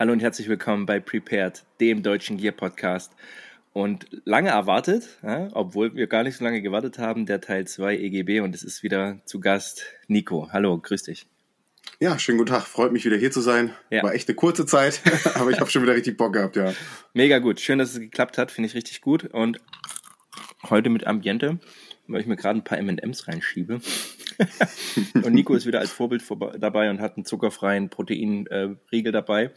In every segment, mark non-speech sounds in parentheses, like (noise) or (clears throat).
Hallo und herzlich willkommen bei Prepared, dem deutschen Gear Podcast. Und lange erwartet, ja, obwohl wir gar nicht so lange gewartet haben, der Teil 2 EGB und es ist wieder zu Gast Nico. Hallo, grüß dich. Ja, schönen guten Tag. Freut mich wieder hier zu sein. Ja. War echt eine kurze Zeit, (laughs) aber ich habe schon wieder richtig Bock gehabt, ja. Mega gut. Schön, dass es geklappt hat. Finde ich richtig gut. Und heute mit Ambiente, weil ich mir gerade ein paar M&Ms reinschiebe. (laughs) und Nico ist wieder als Vorbild dabei und hat einen zuckerfreien Proteinriegel dabei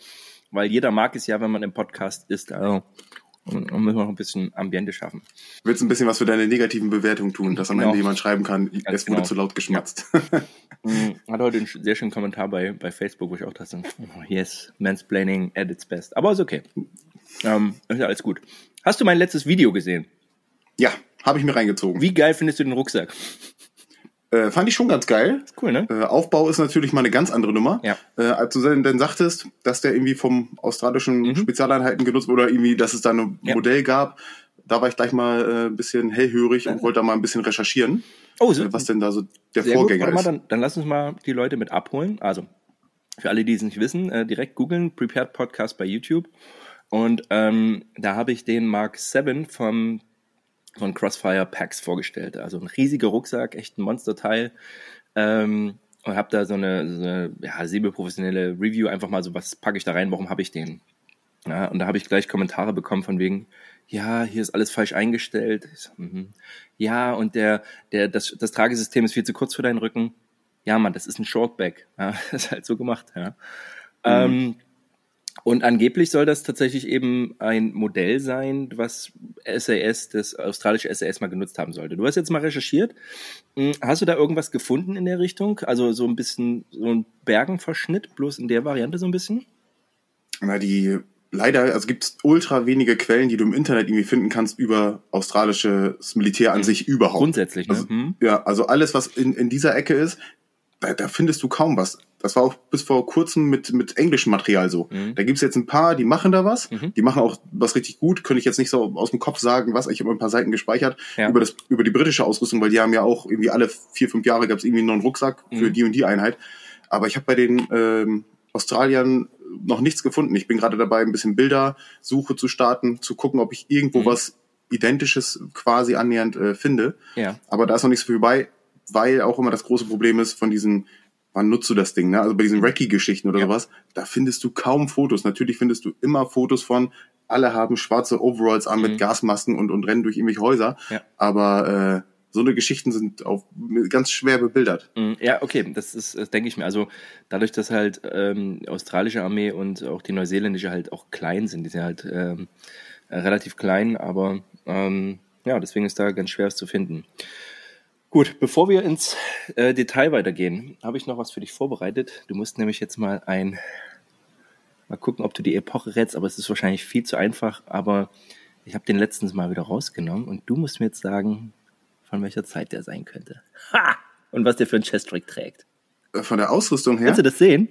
weil jeder mag es ja, wenn man im Podcast ist. Also und, und müssen wir noch ein bisschen Ambiente schaffen. Willst du ein bisschen was für deine negativen Bewertungen tun, dass am genau. Ende jemand schreiben kann, Ganz es wurde genau. zu laut geschmatzt. Ja. Mhm. Hat heute einen sehr schönen Kommentar bei, bei Facebook, wo ich auch dachte, oh, yes, Mansplaining at its best. Aber ist okay. Ähm, ist ja alles gut. Hast du mein letztes Video gesehen? Ja, habe ich mir reingezogen. Wie geil findest du den Rucksack? Äh, fand ich schon ganz geil. Ist cool, ne? Äh, Aufbau ist natürlich mal eine ganz andere Nummer. Ja. Äh, als du dann sagtest, dass der irgendwie vom australischen mhm. Spezialeinheiten genutzt wurde oder irgendwie, dass es da ein ja. Modell gab, da war ich gleich mal äh, ein bisschen hellhörig und wollte da mal ein bisschen recherchieren. Oh, so, äh, was denn da so der Vorgänger gut. Mal, dann, dann lass uns mal die Leute mit abholen. Also, für alle, die es nicht wissen, äh, direkt googeln, Prepared Podcast bei YouTube. Und ähm, da habe ich den Mark 7 vom von Crossfire Packs vorgestellt. Also ein riesiger Rucksack, echt ein Monsterteil. Ähm, und habe da so eine, so eine ja, semi-professionelle Review, einfach mal so, was packe ich da rein, warum habe ich den? Ja, und da habe ich gleich Kommentare bekommen von wegen, ja, hier ist alles falsch eingestellt. So, mm Ja, und der, der, das, das Tragesystem ist viel zu kurz für deinen Rücken. Ja, Mann, das ist ein Shortback. Ja, (laughs) das ist halt so gemacht, ja. Mhm. Ähm, und angeblich soll das tatsächlich eben ein Modell sein, was SAS, das australische SAS mal genutzt haben sollte. Du hast jetzt mal recherchiert. Hm, hast du da irgendwas gefunden in der Richtung? Also so ein bisschen so ein Bergenverschnitt, bloß in der Variante so ein bisschen? Na, die leider, also gibt es ultra wenige Quellen, die du im Internet irgendwie finden kannst über australisches Militär an mhm. sich überhaupt. Grundsätzlich, ne? Also, mhm. Ja, also alles, was in, in dieser Ecke ist, da, da findest du kaum was. Das war auch bis vor kurzem mit, mit englischem Material so. Mhm. Da gibt's jetzt ein paar, die machen da was. Mhm. Die machen auch was richtig gut. Könnte ich jetzt nicht so aus dem Kopf sagen, was. Ich habe ein paar Seiten gespeichert ja. über, das, über die britische Ausrüstung, weil die haben ja auch irgendwie alle vier, fünf Jahre gab's irgendwie einen Rucksack für mhm. die und die Einheit. Aber ich habe bei den ähm, Australiern noch nichts gefunden. Ich bin gerade dabei, ein bisschen Bildersuche zu starten, zu gucken, ob ich irgendwo mhm. was Identisches quasi annähernd äh, finde. Ja. Aber da ist noch nichts für bei, weil auch immer das große Problem ist von diesen wann nutzt du das Ding, ne? Also bei diesen Recce-Geschichten oder ja. sowas, da findest du kaum Fotos. Natürlich findest du immer Fotos von, alle haben schwarze Overalls an mhm. mit Gasmasken und, und rennen durch irgendwelche Häuser. Ja. Aber äh, so eine Geschichten sind auch ganz schwer bebildert. Mhm. Ja, okay, das ist, das denke ich mir. Also dadurch, dass halt ähm, australische Armee und auch die neuseeländische halt auch klein sind, die sind halt ähm, relativ klein, aber ähm, ja, deswegen ist da ganz schwer es zu finden. Gut, bevor wir ins äh, Detail weitergehen, habe ich noch was für dich vorbereitet. Du musst nämlich jetzt mal ein, mal gucken, ob du die Epoche rätst, aber es ist wahrscheinlich viel zu einfach. Aber ich habe den letztens mal wieder rausgenommen und du musst mir jetzt sagen, von welcher Zeit der sein könnte. Ha! Und was der für einen Chest-Trick trägt. Äh, von der Ausrüstung her? Kannst du das sehen?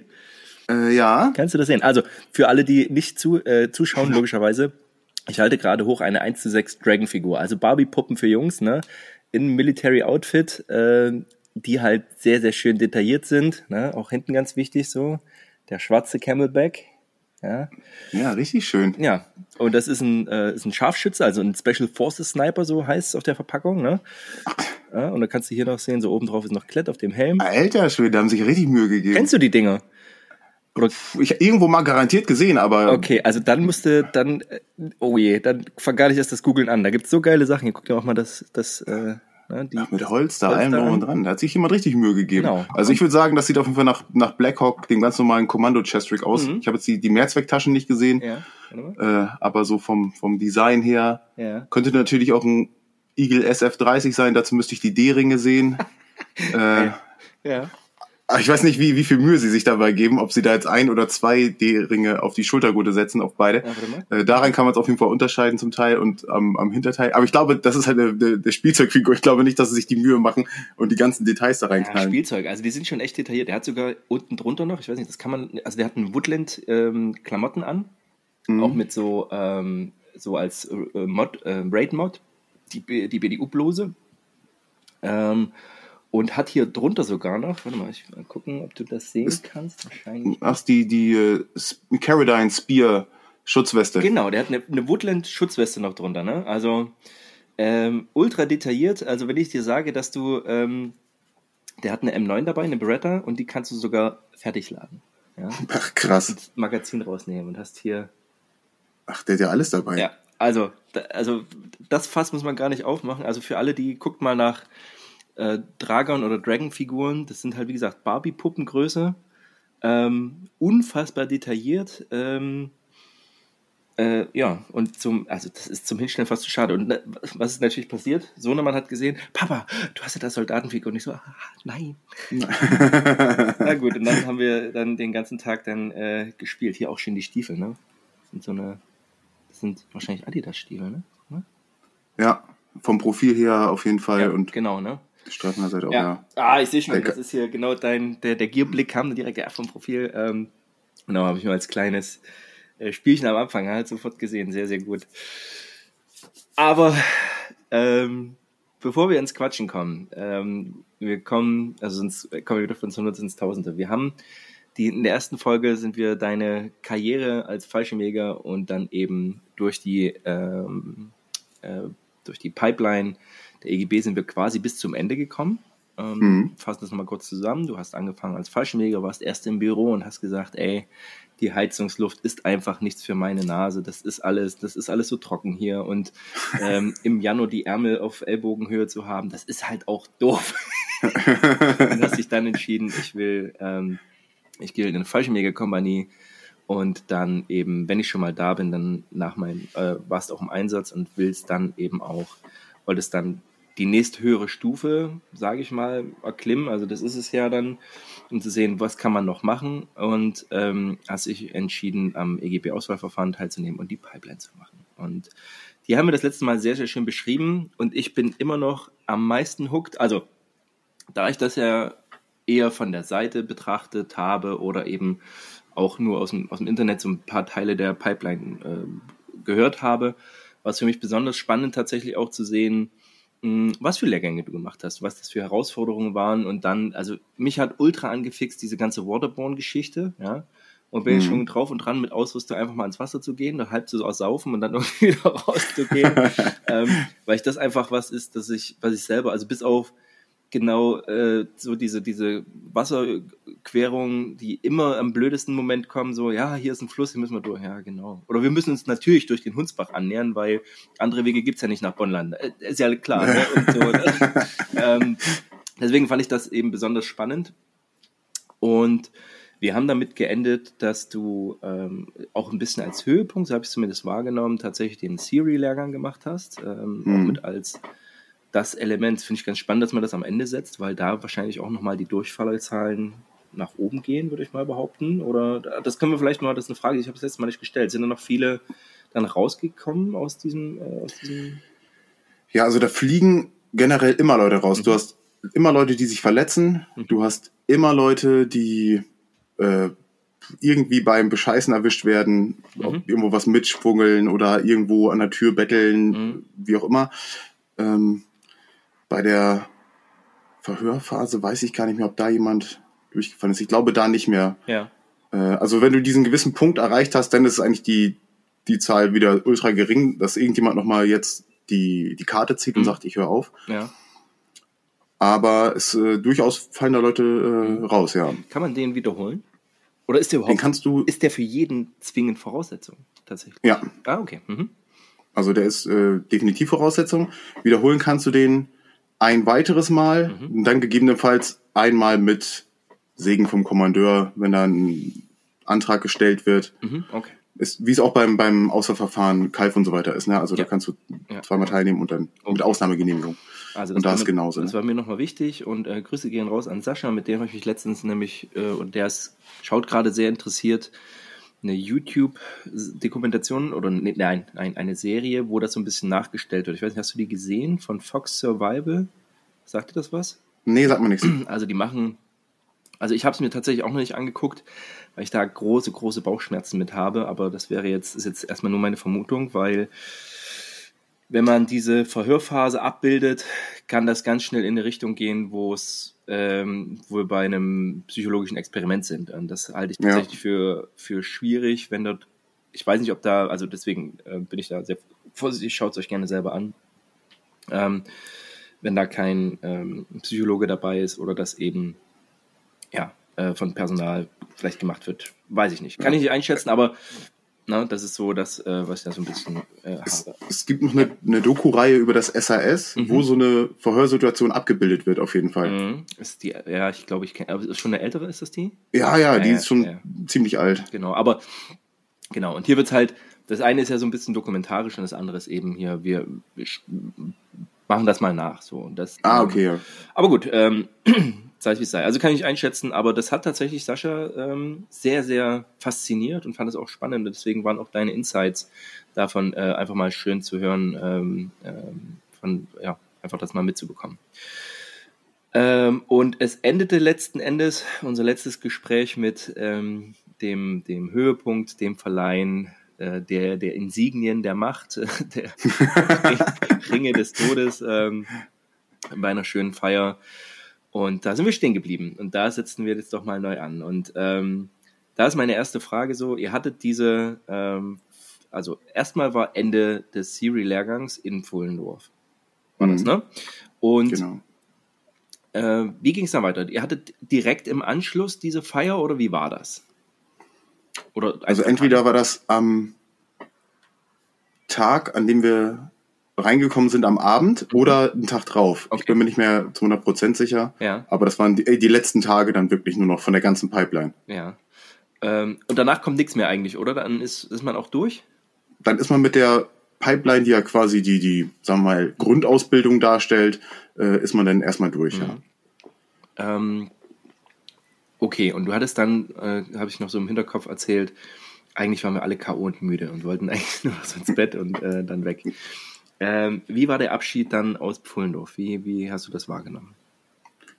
Äh, ja. Kannst du das sehen? Also für alle, die nicht zu, äh, zuschauen, (laughs) logischerweise, ich halte gerade hoch eine 1 zu 6 Dragon-Figur. Also Barbie-Puppen für Jungs, ne? In Military Outfit, äh, die halt sehr, sehr schön detailliert sind. Ne? Auch hinten ganz wichtig so. Der schwarze Camelback. Ja, ja richtig schön. Ja, und das ist ein, äh, ist ein Scharfschütze, also ein Special Forces Sniper, so heißt es auf der Verpackung. Ne? Ja, und da kannst du hier noch sehen, so oben drauf ist noch Klett auf dem Helm. Alter Schwede, da haben sich richtig Mühe gegeben. Kennst du die Dinger? Ich irgendwo mal garantiert gesehen, aber. Okay, also dann musste dann, äh, oh je, dann fang gar nicht erst das Googeln an. Da gibt's so geile Sachen. Ihr guckt ja auch mal das, das, äh, ne, die. Ach, mit Holz da, allem drum und dran. Da hat sich jemand richtig Mühe gegeben. Genau. Also ich würde sagen, das sieht auf jeden Fall nach, nach Blackhawk, dem ganz normalen Kommando-Chestrick aus. Mhm. Ich habe jetzt die, die Mehrzwecktaschen nicht gesehen. Ja. Äh, aber so vom, vom Design her ja. könnte natürlich auch ein Eagle SF30 sein. Dazu müsste ich die D-Ringe sehen. (laughs) äh, ja. Ich weiß nicht, wie, wie viel Mühe sie sich dabei geben, ob sie da jetzt ein oder zwei D-Ringe auf die Schultergurte setzen, auf beide. Ja, äh, daran kann man es auf jeden Fall unterscheiden zum Teil und am, am Hinterteil. Aber ich glaube, das ist halt eine, eine Spielzeugfigur. Ich glaube nicht, dass sie sich die Mühe machen und die ganzen Details da reinknallen. Ja, Spielzeug, also die sind schon echt detailliert. Der hat sogar unten drunter noch, ich weiß nicht, das kann man, also der hat einen Woodland-Klamotten ähm, an, mhm. auch mit so, ähm, so als äh, Mod, äh, Raid-Mod, die, die BDU-Bluse. Ähm, und hat hier drunter sogar noch, warte mal, ich mal gucken, ob du das sehen Ist- kannst. Wahrscheinlich. Ach, die, die äh, Caradine Spear Schutzweste. Genau, der hat eine, eine Woodland-Schutzweste noch drunter, ne? Also ähm, ultra detailliert. Also wenn ich dir sage, dass du, ähm, der hat eine M9 dabei, eine Beretta, und die kannst du sogar fertig laden. Ja? Ach, krass. Das Magazin rausnehmen und hast hier. Ach, der hat ja alles dabei. Ja, also, da, also das Fass muss man gar nicht aufmachen. Also für alle, die guckt mal nach äh, Dragon oder Dragon-Figuren. Das sind halt, wie gesagt, Barbie-Puppengröße. Ähm, unfassbar detailliert. Ähm, äh, ja, und zum, also das ist zum Hinstellen fast zu schade. Und ne, was ist natürlich passiert? Sohnemann hat gesehen, Papa, du hast ja das Soldatenfigur. Und ich so, ah, nein. (laughs) Na gut, und dann haben wir dann den ganzen Tag dann äh, gespielt. Hier auch schön die Stiefel, ne? Das sind so eine, das sind wahrscheinlich Adidas-Stiefel, ne? Ne? Ja, vom Profil her auf jeden Fall Ja, und genau, ne? Die Streifenseite auch, Ja. ja. Ah, ich sehe schon, das ist hier genau dein, der, der Gearblick kam direkt ja, vom Profil. Ähm, genau, habe ich mir als kleines äh, Spielchen am Anfang halt sofort gesehen. Sehr, sehr gut. Aber ähm, bevor wir ins Quatschen kommen, ähm, wir kommen, also sonst kommen wir wieder von 100 ins Tausende. Wir haben die, in der ersten Folge sind wir deine Karriere als Fallschirmjäger und dann eben durch die, ähm, äh, durch die Pipeline der EGB sind wir quasi bis zum Ende gekommen. Ähm, Mhm. Fassen das nochmal kurz zusammen. Du hast angefangen als Fallschirmjäger, warst erst im Büro und hast gesagt, ey, die Heizungsluft ist einfach nichts für meine Nase. Das ist alles, das ist alles so trocken hier. Und ähm, (laughs) im Januar die Ärmel auf Ellbogenhöhe zu haben, das ist halt auch doof. (laughs) und hast dich dann entschieden, ich will, ähm, ich gehe in eine Fallschirmjägerkompanie und dann eben, wenn ich schon mal da bin, dann nach meinem, äh, warst auch im Einsatz und willst dann eben auch, wolltest dann die nächsthöhere Stufe, sage ich mal, erklimmen. Also das ist es ja dann, um zu sehen, was kann man noch machen. Und ähm, hast dich entschieden, am EGB-Auswahlverfahren teilzunehmen und die Pipeline zu machen. Und die haben wir das letzte Mal sehr, sehr schön beschrieben. Und ich bin immer noch am meisten hooked. Also da ich das ja eher von der Seite betrachtet habe oder eben auch nur aus dem, aus dem Internet so ein paar Teile der Pipeline äh, gehört habe, war es für mich besonders spannend tatsächlich auch zu sehen, was für Lehrgänge du gemacht hast, was das für Herausforderungen waren und dann, also mich hat ultra angefixt diese ganze Waterborne-Geschichte, ja, und bin ich Mhm. schon drauf und dran mit Ausrüstung einfach mal ins Wasser zu gehen, da halb so aussaufen und dann (laughs) irgendwie wieder rauszugehen, (laughs) ähm, weil ich das einfach was ist, dass ich, was ich selber, also bis auf genau äh, so diese, diese Wasserquerungen, die immer am blödesten Moment kommen, so, ja, hier ist ein Fluss, hier müssen wir durch, ja, genau. Oder wir müssen uns natürlich durch den Hunsbach annähern, weil andere Wege gibt's ja nicht nach Bonnland. Äh, Ist ja klar. Ne? So, ne? (laughs) ähm, deswegen fand ich das eben besonders spannend. Und wir haben damit geendet, dass du ähm, auch ein bisschen als Höhepunkt, so habe ich es zumindest wahrgenommen, tatsächlich den Siri-Lehrgang gemacht hast. Ähm, Auch Mhm. mit als das Element. Finde ich ganz spannend, dass man das am Ende setzt, weil da wahrscheinlich auch nochmal die Durchfallerzahlen nach oben gehen, würde ich mal behaupten. Oder das können wir vielleicht mal, das ist eine Frage, ich habe das letzte Mal nicht gestellt. Sind da noch viele dann rausgekommen aus diesem, äh, aus diesem Ja, also da fliegen generell immer Leute raus. Mhm. Du hast immer Leute, die sich verletzen. Du hast immer Leute, die äh, irgendwie beim Bescheißen erwischt werden, ob Mhm. irgendwo was mitschwungeln oder irgendwo an der Tür betteln, Mhm. wie auch immer. Ähm, bei der Verhörphase weiß ich gar nicht mehr, ob da jemand durchgefallen ist. Ich glaube da nicht mehr. Ja. Äh, also wenn du diesen gewissen Punkt erreicht hast, dann ist eigentlich die, die Zahl wieder ultra gering, dass irgendjemand nochmal jetzt die, die Karte zieht und Mhm. sagt, ich höre auf. Ja. Aber es äh, durchaus fallen da Leute äh, raus, ja. Kann man den wiederholen? Oder ist der Den überhaupt, kannst du, ist der für jeden zwingend Voraussetzung? Tatsächlich. ja, Ah, okay. Mhm. also der ist äh, definitiv Voraussetzung. Wiederholen kannst du den ein weiteres Mal Mhm. und dann gegebenenfalls einmal mit Segen vom Kommandeur, wenn dann ein Antrag gestellt wird. Mhm. Okay. Ist, wie es auch beim, beim Auswahlverfahren Kalf und so weiter ist. Ne? Also Ja. da kannst du Ja. zweimal teilnehmen und dann Okay. mit Ausnahmegenehmigung. Also Und da ist genauso, Das ne? war mir nochmal wichtig und äh, Grüße gehen raus an Sascha, mit dem habe ich mich letztens nämlich, äh, und der ist, schaut gerade sehr interessiert, eine YouTube-Dokumentation oder ne, nein, nein, eine Serie, wo das so ein bisschen nachgestellt wird. Ich weiß nicht, hast du die gesehen von Fox Survival? Sagt dir das was? Nee, sagt man nichts. (clears throat) Also die machen, also ich habe es mir tatsächlich auch noch nicht angeguckt, weil ich da große, große Bauchschmerzen mit habe, aber das wäre jetzt, ist jetzt erstmal nur meine Vermutung, weil wenn man diese Verhörphase abbildet, kann das ganz schnell in eine Richtung gehen, wo es ähm, wo wir bei einem psychologischen Experiment sind. Und das halte ich tatsächlich ja. für, für schwierig, wenn dort, ich weiß nicht, ob da, also deswegen äh, bin ich da sehr vorsichtig, schaut es euch gerne selber an. Ähm, wenn da kein ähm, Psychologe dabei ist oder das eben ja, äh, von Personal vielleicht gemacht wird, weiß ich nicht. Kann ich nicht einschätzen, aber na, das ist so das, äh, was ich da so ein bisschen äh, es. Es gibt noch eine, eine Doku-Reihe über das SAS, mhm. wo so eine Verhörsituation abgebildet wird, auf jeden Fall. Mhm. Ist die, ja, ich glaube, ich kenne, ist schon eine ältere, ist das die? Ja, ja, die ja, ist schon ja. ziemlich alt. Genau, aber genau, und hier wird es halt, das eine ist ja so ein bisschen dokumentarisch und das andere ist eben hier, wir, wir machen das mal nach. So. Das, ah, okay, ja. Aber gut, ähm, sei es wie es sei. Also kann ich einschätzen, aber das hat tatsächlich Sascha ähm, sehr, sehr fasziniert und fand es auch spannend. Deswegen waren auch deine Insights davon äh, einfach mal schön zu hören, ähm, ähm, von, ja, einfach das mal mitzubekommen. Ähm, und es endete letzten Endes unser letztes Gespräch mit ähm, dem, dem Höhepunkt, dem Verleihen äh, der, der Insignien der Macht, (laughs) der (laughs) Ringe des Todes ähm, bei einer schönen Feier und da sind wir stehen geblieben. Und da setzen wir jetzt doch mal neu an. Und ähm, da ist meine erste Frage so, ihr hattet diese, ähm, also erstmal war Ende des Siri-Lehrgangs in Pfullendorf. War mhm. das, ne? Und genau. äh, wie ging es dann weiter? Ihr hattet direkt im Anschluss diese Feier oder wie war das? Oder also entweder war das am Tag, an dem wir reingekommen sind am Abend oder einen Tag drauf. Okay. Ich bin mir nicht mehr zu 100% sicher. Ja. Aber das waren die, die, letzten Tage dann wirklich nur noch von der ganzen Pipeline. Ja. Ähm, und danach kommt nichts mehr eigentlich, oder? Dann ist, ist man auch durch? Dann ist man mit der Pipeline, die ja quasi die, die sagen wir mal, Grundausbildung darstellt, äh, ist man dann erstmal durch, mhm. ja. Ähm, okay, und du hattest dann, äh, habe ich noch so im Hinterkopf erzählt, eigentlich waren wir alle K.O. und müde und wollten (laughs) eigentlich nur so ins Bett und äh, dann weg. Ähm, wie war der Abschied dann aus Pfullendorf? Wie, wie hast du das wahrgenommen?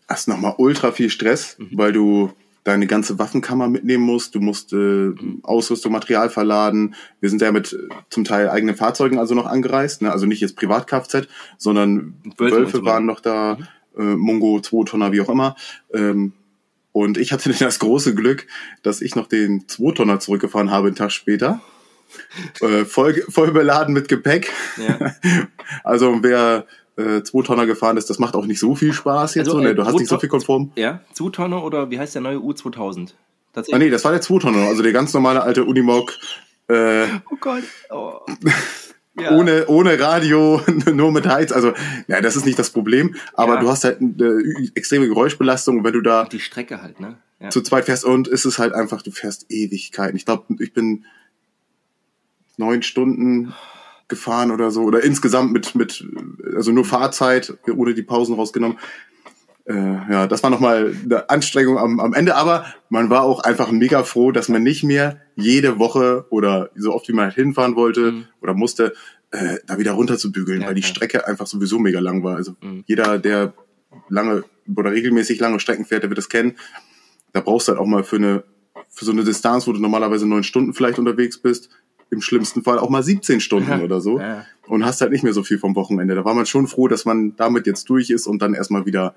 Hast nochmal ultra viel Stress, mhm. weil du deine ganze Waffenkammer mitnehmen musst. Du musst äh, mhm. Ausrüstung, Material verladen. Wir sind ja mit äh, zum Teil eigenen Fahrzeugen also noch angereist. Ne? Also nicht jetzt Privat-Kfz, sondern Wölfe, Wölfe waren noch da, mhm. äh, Mungo, 2 Tonner, wie auch immer. Ähm, und ich hatte (laughs) das große Glück, dass ich noch den 2 Tonner zurückgefahren habe, einen Tag später äh, voll, voll beladen mit Gepäck. Ja. (laughs) Also wer äh, zwei Tonner gefahren ist, das macht auch nicht so viel Spaß jetzt. Also, so, ne? Du hast nicht so viel konform. Ja, zwei Tonner oder wie heißt der neue U2000? Ah nee, das war der 2 Tonner, also der ganz normale alte Unimog. Äh, oh Gott. Oh. (laughs) Ja. Ohne, ohne Radio, (laughs) nur mit Heiz. Also, ja, das ist nicht das Problem. Aber ja. du hast halt eine extreme Geräuschbelastung, wenn du da. Die Strecke halt, ne? Ja. Zu zweit fährst und ist es halt einfach, du fährst Ewigkeiten. Ich glaube, ich bin neun Stunden gefahren oder so. Oder insgesamt mit, mit also nur Fahrzeit, ohne die Pausen rausgenommen. Äh, ja, das war nochmal eine Anstrengung am, am Ende, aber man war auch einfach mega froh, dass man nicht mehr jede Woche oder so oft wie man halt hinfahren wollte mhm. oder musste, äh, da wieder runter zu bügeln, ja, weil die ja. Strecke einfach sowieso mega lang war. Also mhm. jeder, der lange oder regelmäßig lange Strecken fährt, der wird das kennen. Da brauchst du halt auch mal für eine für so eine Distanz, wo du normalerweise neun Stunden vielleicht unterwegs bist, im schlimmsten Fall auch mal 17 Stunden oder so ja. und hast halt nicht mehr so viel vom Wochenende. Da war man schon froh, dass man damit jetzt durch ist und dann erstmal wieder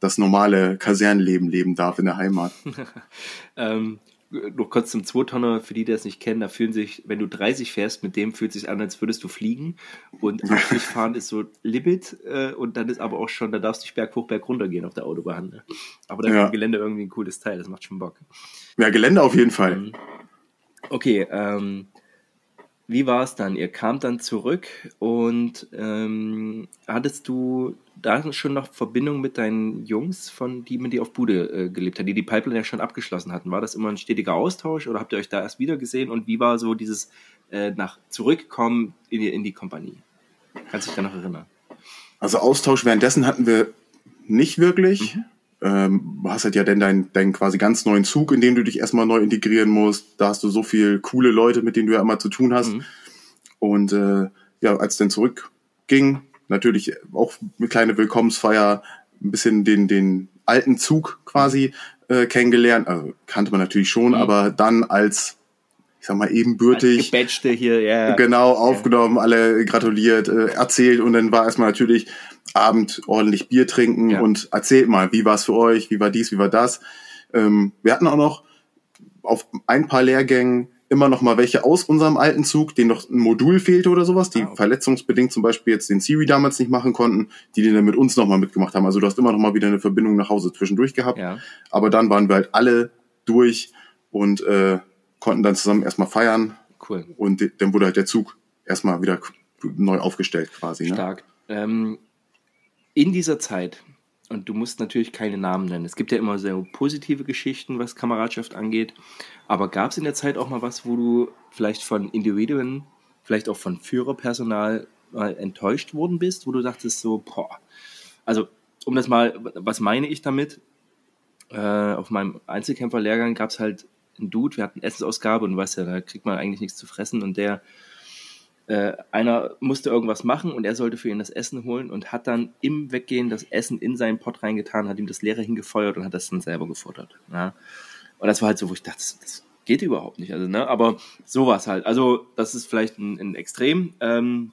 das normale Kasernenleben leben darf in der Heimat. (laughs) ähm, noch kurz zum Zweitonner, für die, die das nicht kennen, da fühlen sich, wenn du 30 fährst, mit dem fühlt sich an, als würdest du fliegen. Und (laughs) 80 fahren ist so Limit äh, und dann ist aber auch schon, da darfst du Berg hoch, Berg runter gehen auf der Autobahn. Ne? Aber dann ja. ist Gelände irgendwie ein cooles Teil, das macht schon Bock. Ja, Gelände auf jeden Fall. Ähm, okay, ähm, wie war es dann? Ihr kamt dann zurück und ähm, hattest du da schon noch Verbindung mit deinen Jungs, von die mit dir auf Bude äh, gelebt haben, die die Pipeline ja schon abgeschlossen hatten? War das immer ein stetiger Austausch oder habt ihr euch da erst wieder gesehen? Und wie war so dieses äh, nach Zurückkommen in die, in die Kompanie? Kannst du dich da noch erinnern? Also Austausch währenddessen hatten wir nicht wirklich. Mhm ähm, hast halt ja dann deinen dein quasi ganz neuen Zug, in dem du dich erstmal neu integrieren musst. Da hast du so viel coole Leute, mit denen du ja immer zu tun hast. Mhm. Und äh, ja, als es dann zurückging, natürlich auch eine kleine Willkommensfeier, ein bisschen den, den alten Zug quasi äh, kennengelernt. Also kannte man natürlich schon, mhm. aber dann als ich sag mal, ebenbürtig. Gebatchte hier, ja. Genau, aufgenommen, ja. alle gratuliert, äh, erzählt und dann war erstmal natürlich Abend ordentlich Bier trinken ja. und erzählt mal, wie war es für euch, wie war dies, wie war das. Ähm, wir hatten auch noch auf ein paar Lehrgängen immer noch mal welche aus unserem alten Zug, denen noch ein Modul fehlte oder sowas, die ah, okay. verletzungsbedingt zum Beispiel jetzt den Siri damals nicht machen konnten, die den dann mit uns noch mal mitgemacht haben. Also du hast immer noch mal wieder eine Verbindung nach Hause zwischendurch gehabt. Ja. Aber dann waren wir halt alle durch und äh, konnten dann zusammen erstmal feiern. Cool. Und dann wurde halt der Zug erstmal wieder neu aufgestellt quasi. Ne? Stark. Ähm, in dieser Zeit, und du musst natürlich keine Namen nennen, es gibt ja immer sehr positive Geschichten, was Kameradschaft angeht, aber gab es in der Zeit auch mal was, wo du vielleicht von Individuen, vielleicht auch von Führerpersonal mal enttäuscht worden bist, wo du dachtest so, boah, also um das mal, was meine ich damit? Äh, auf meinem Einzelkämpferlehrgang gab es halt einen Dude, wir hatten Essensausgabe und weißt ja, da kriegt man eigentlich nichts zu fressen und der äh, einer musste irgendwas machen und er sollte für ihn das Essen holen und hat dann im Weggehen das Essen in seinen Pott reingetan, hat ihm das leere hingefeuert und hat das dann selber gefuttert. Ja. Und das war halt so, wo ich dachte, das, das geht überhaupt nicht. Also, ne? Aber es halt. Also, das ist vielleicht ein, ein Extrem. Ähm,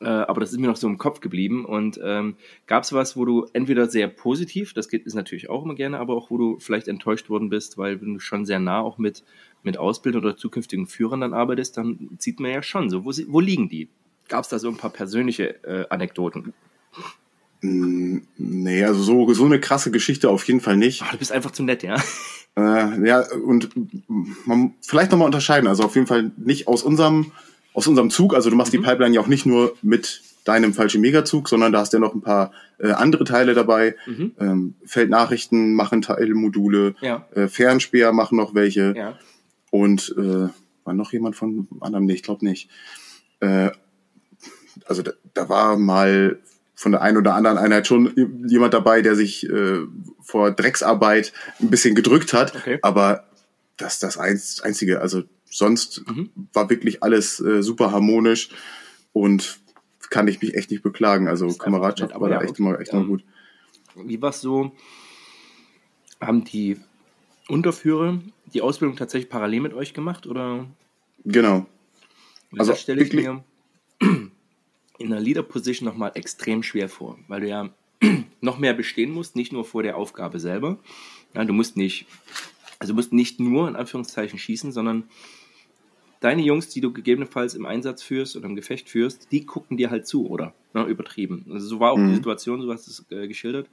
äh, aber das ist mir noch so im Kopf geblieben. Und ähm, gab es was, wo du entweder sehr positiv, das geht, ist natürlich auch immer gerne, aber auch wo du vielleicht enttäuscht worden bist, weil du schon sehr nah auch mit, mit Ausbildern oder zukünftigen Führern dann arbeitest, dann sieht man ja schon so, wo, wo liegen die? Gab es da so ein paar persönliche äh, Anekdoten? Mm, nee, also so, so eine krasse Geschichte auf jeden Fall nicht. Ach, du bist einfach zu nett, ja. Äh, ja, und man vielleicht nochmal unterscheiden. Also auf jeden Fall nicht aus unserem aus unserem Zug, also du machst mhm. die Pipeline ja auch nicht nur mit deinem falschen Megazug, sondern da hast du ja noch ein paar äh, andere Teile dabei. Mhm. Ähm, Feldnachrichten machen Teilmodule, ja. äh, Fernspeher machen noch welche. Ja. Und äh, war noch jemand von anderem? Nee, ich glaube nicht. Äh, also da, da war mal von der einen oder anderen Einheit schon jemand dabei, der sich äh, vor Drecksarbeit ein bisschen gedrückt hat. Okay. Aber das ist das Einzige. Also sonst mhm. war wirklich alles äh, super harmonisch und kann ich mich echt nicht beklagen. Also Kameradschaft war da echt immer echt ähm, gut. Wie war es so? Haben die Unterführer die Ausbildung tatsächlich parallel mit euch gemacht oder? Genau. Also das stelle ich mir in einer Leader Position nochmal extrem schwer vor, weil du ja (clears throat) noch mehr bestehen musst, nicht nur vor der Aufgabe selber. Ja, du musst nicht, also musst nicht nur in Anführungszeichen schießen, sondern deine Jungs, die du gegebenenfalls im Einsatz führst oder im Gefecht führst, die gucken dir halt zu, oder? Ne, übertrieben. Also so war auch mhm. die Situation, so hast du es äh, geschildert.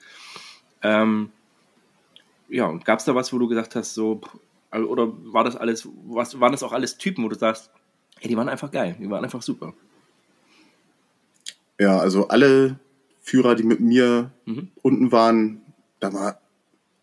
Ähm, ja, und gab es da was, wo du gesagt hast, so, oder war das alles, was, waren das auch alles Typen, wo du sagst, hey, die waren einfach geil, die waren einfach super? Ja, also alle Führer, die mit mir mhm. unten waren, da war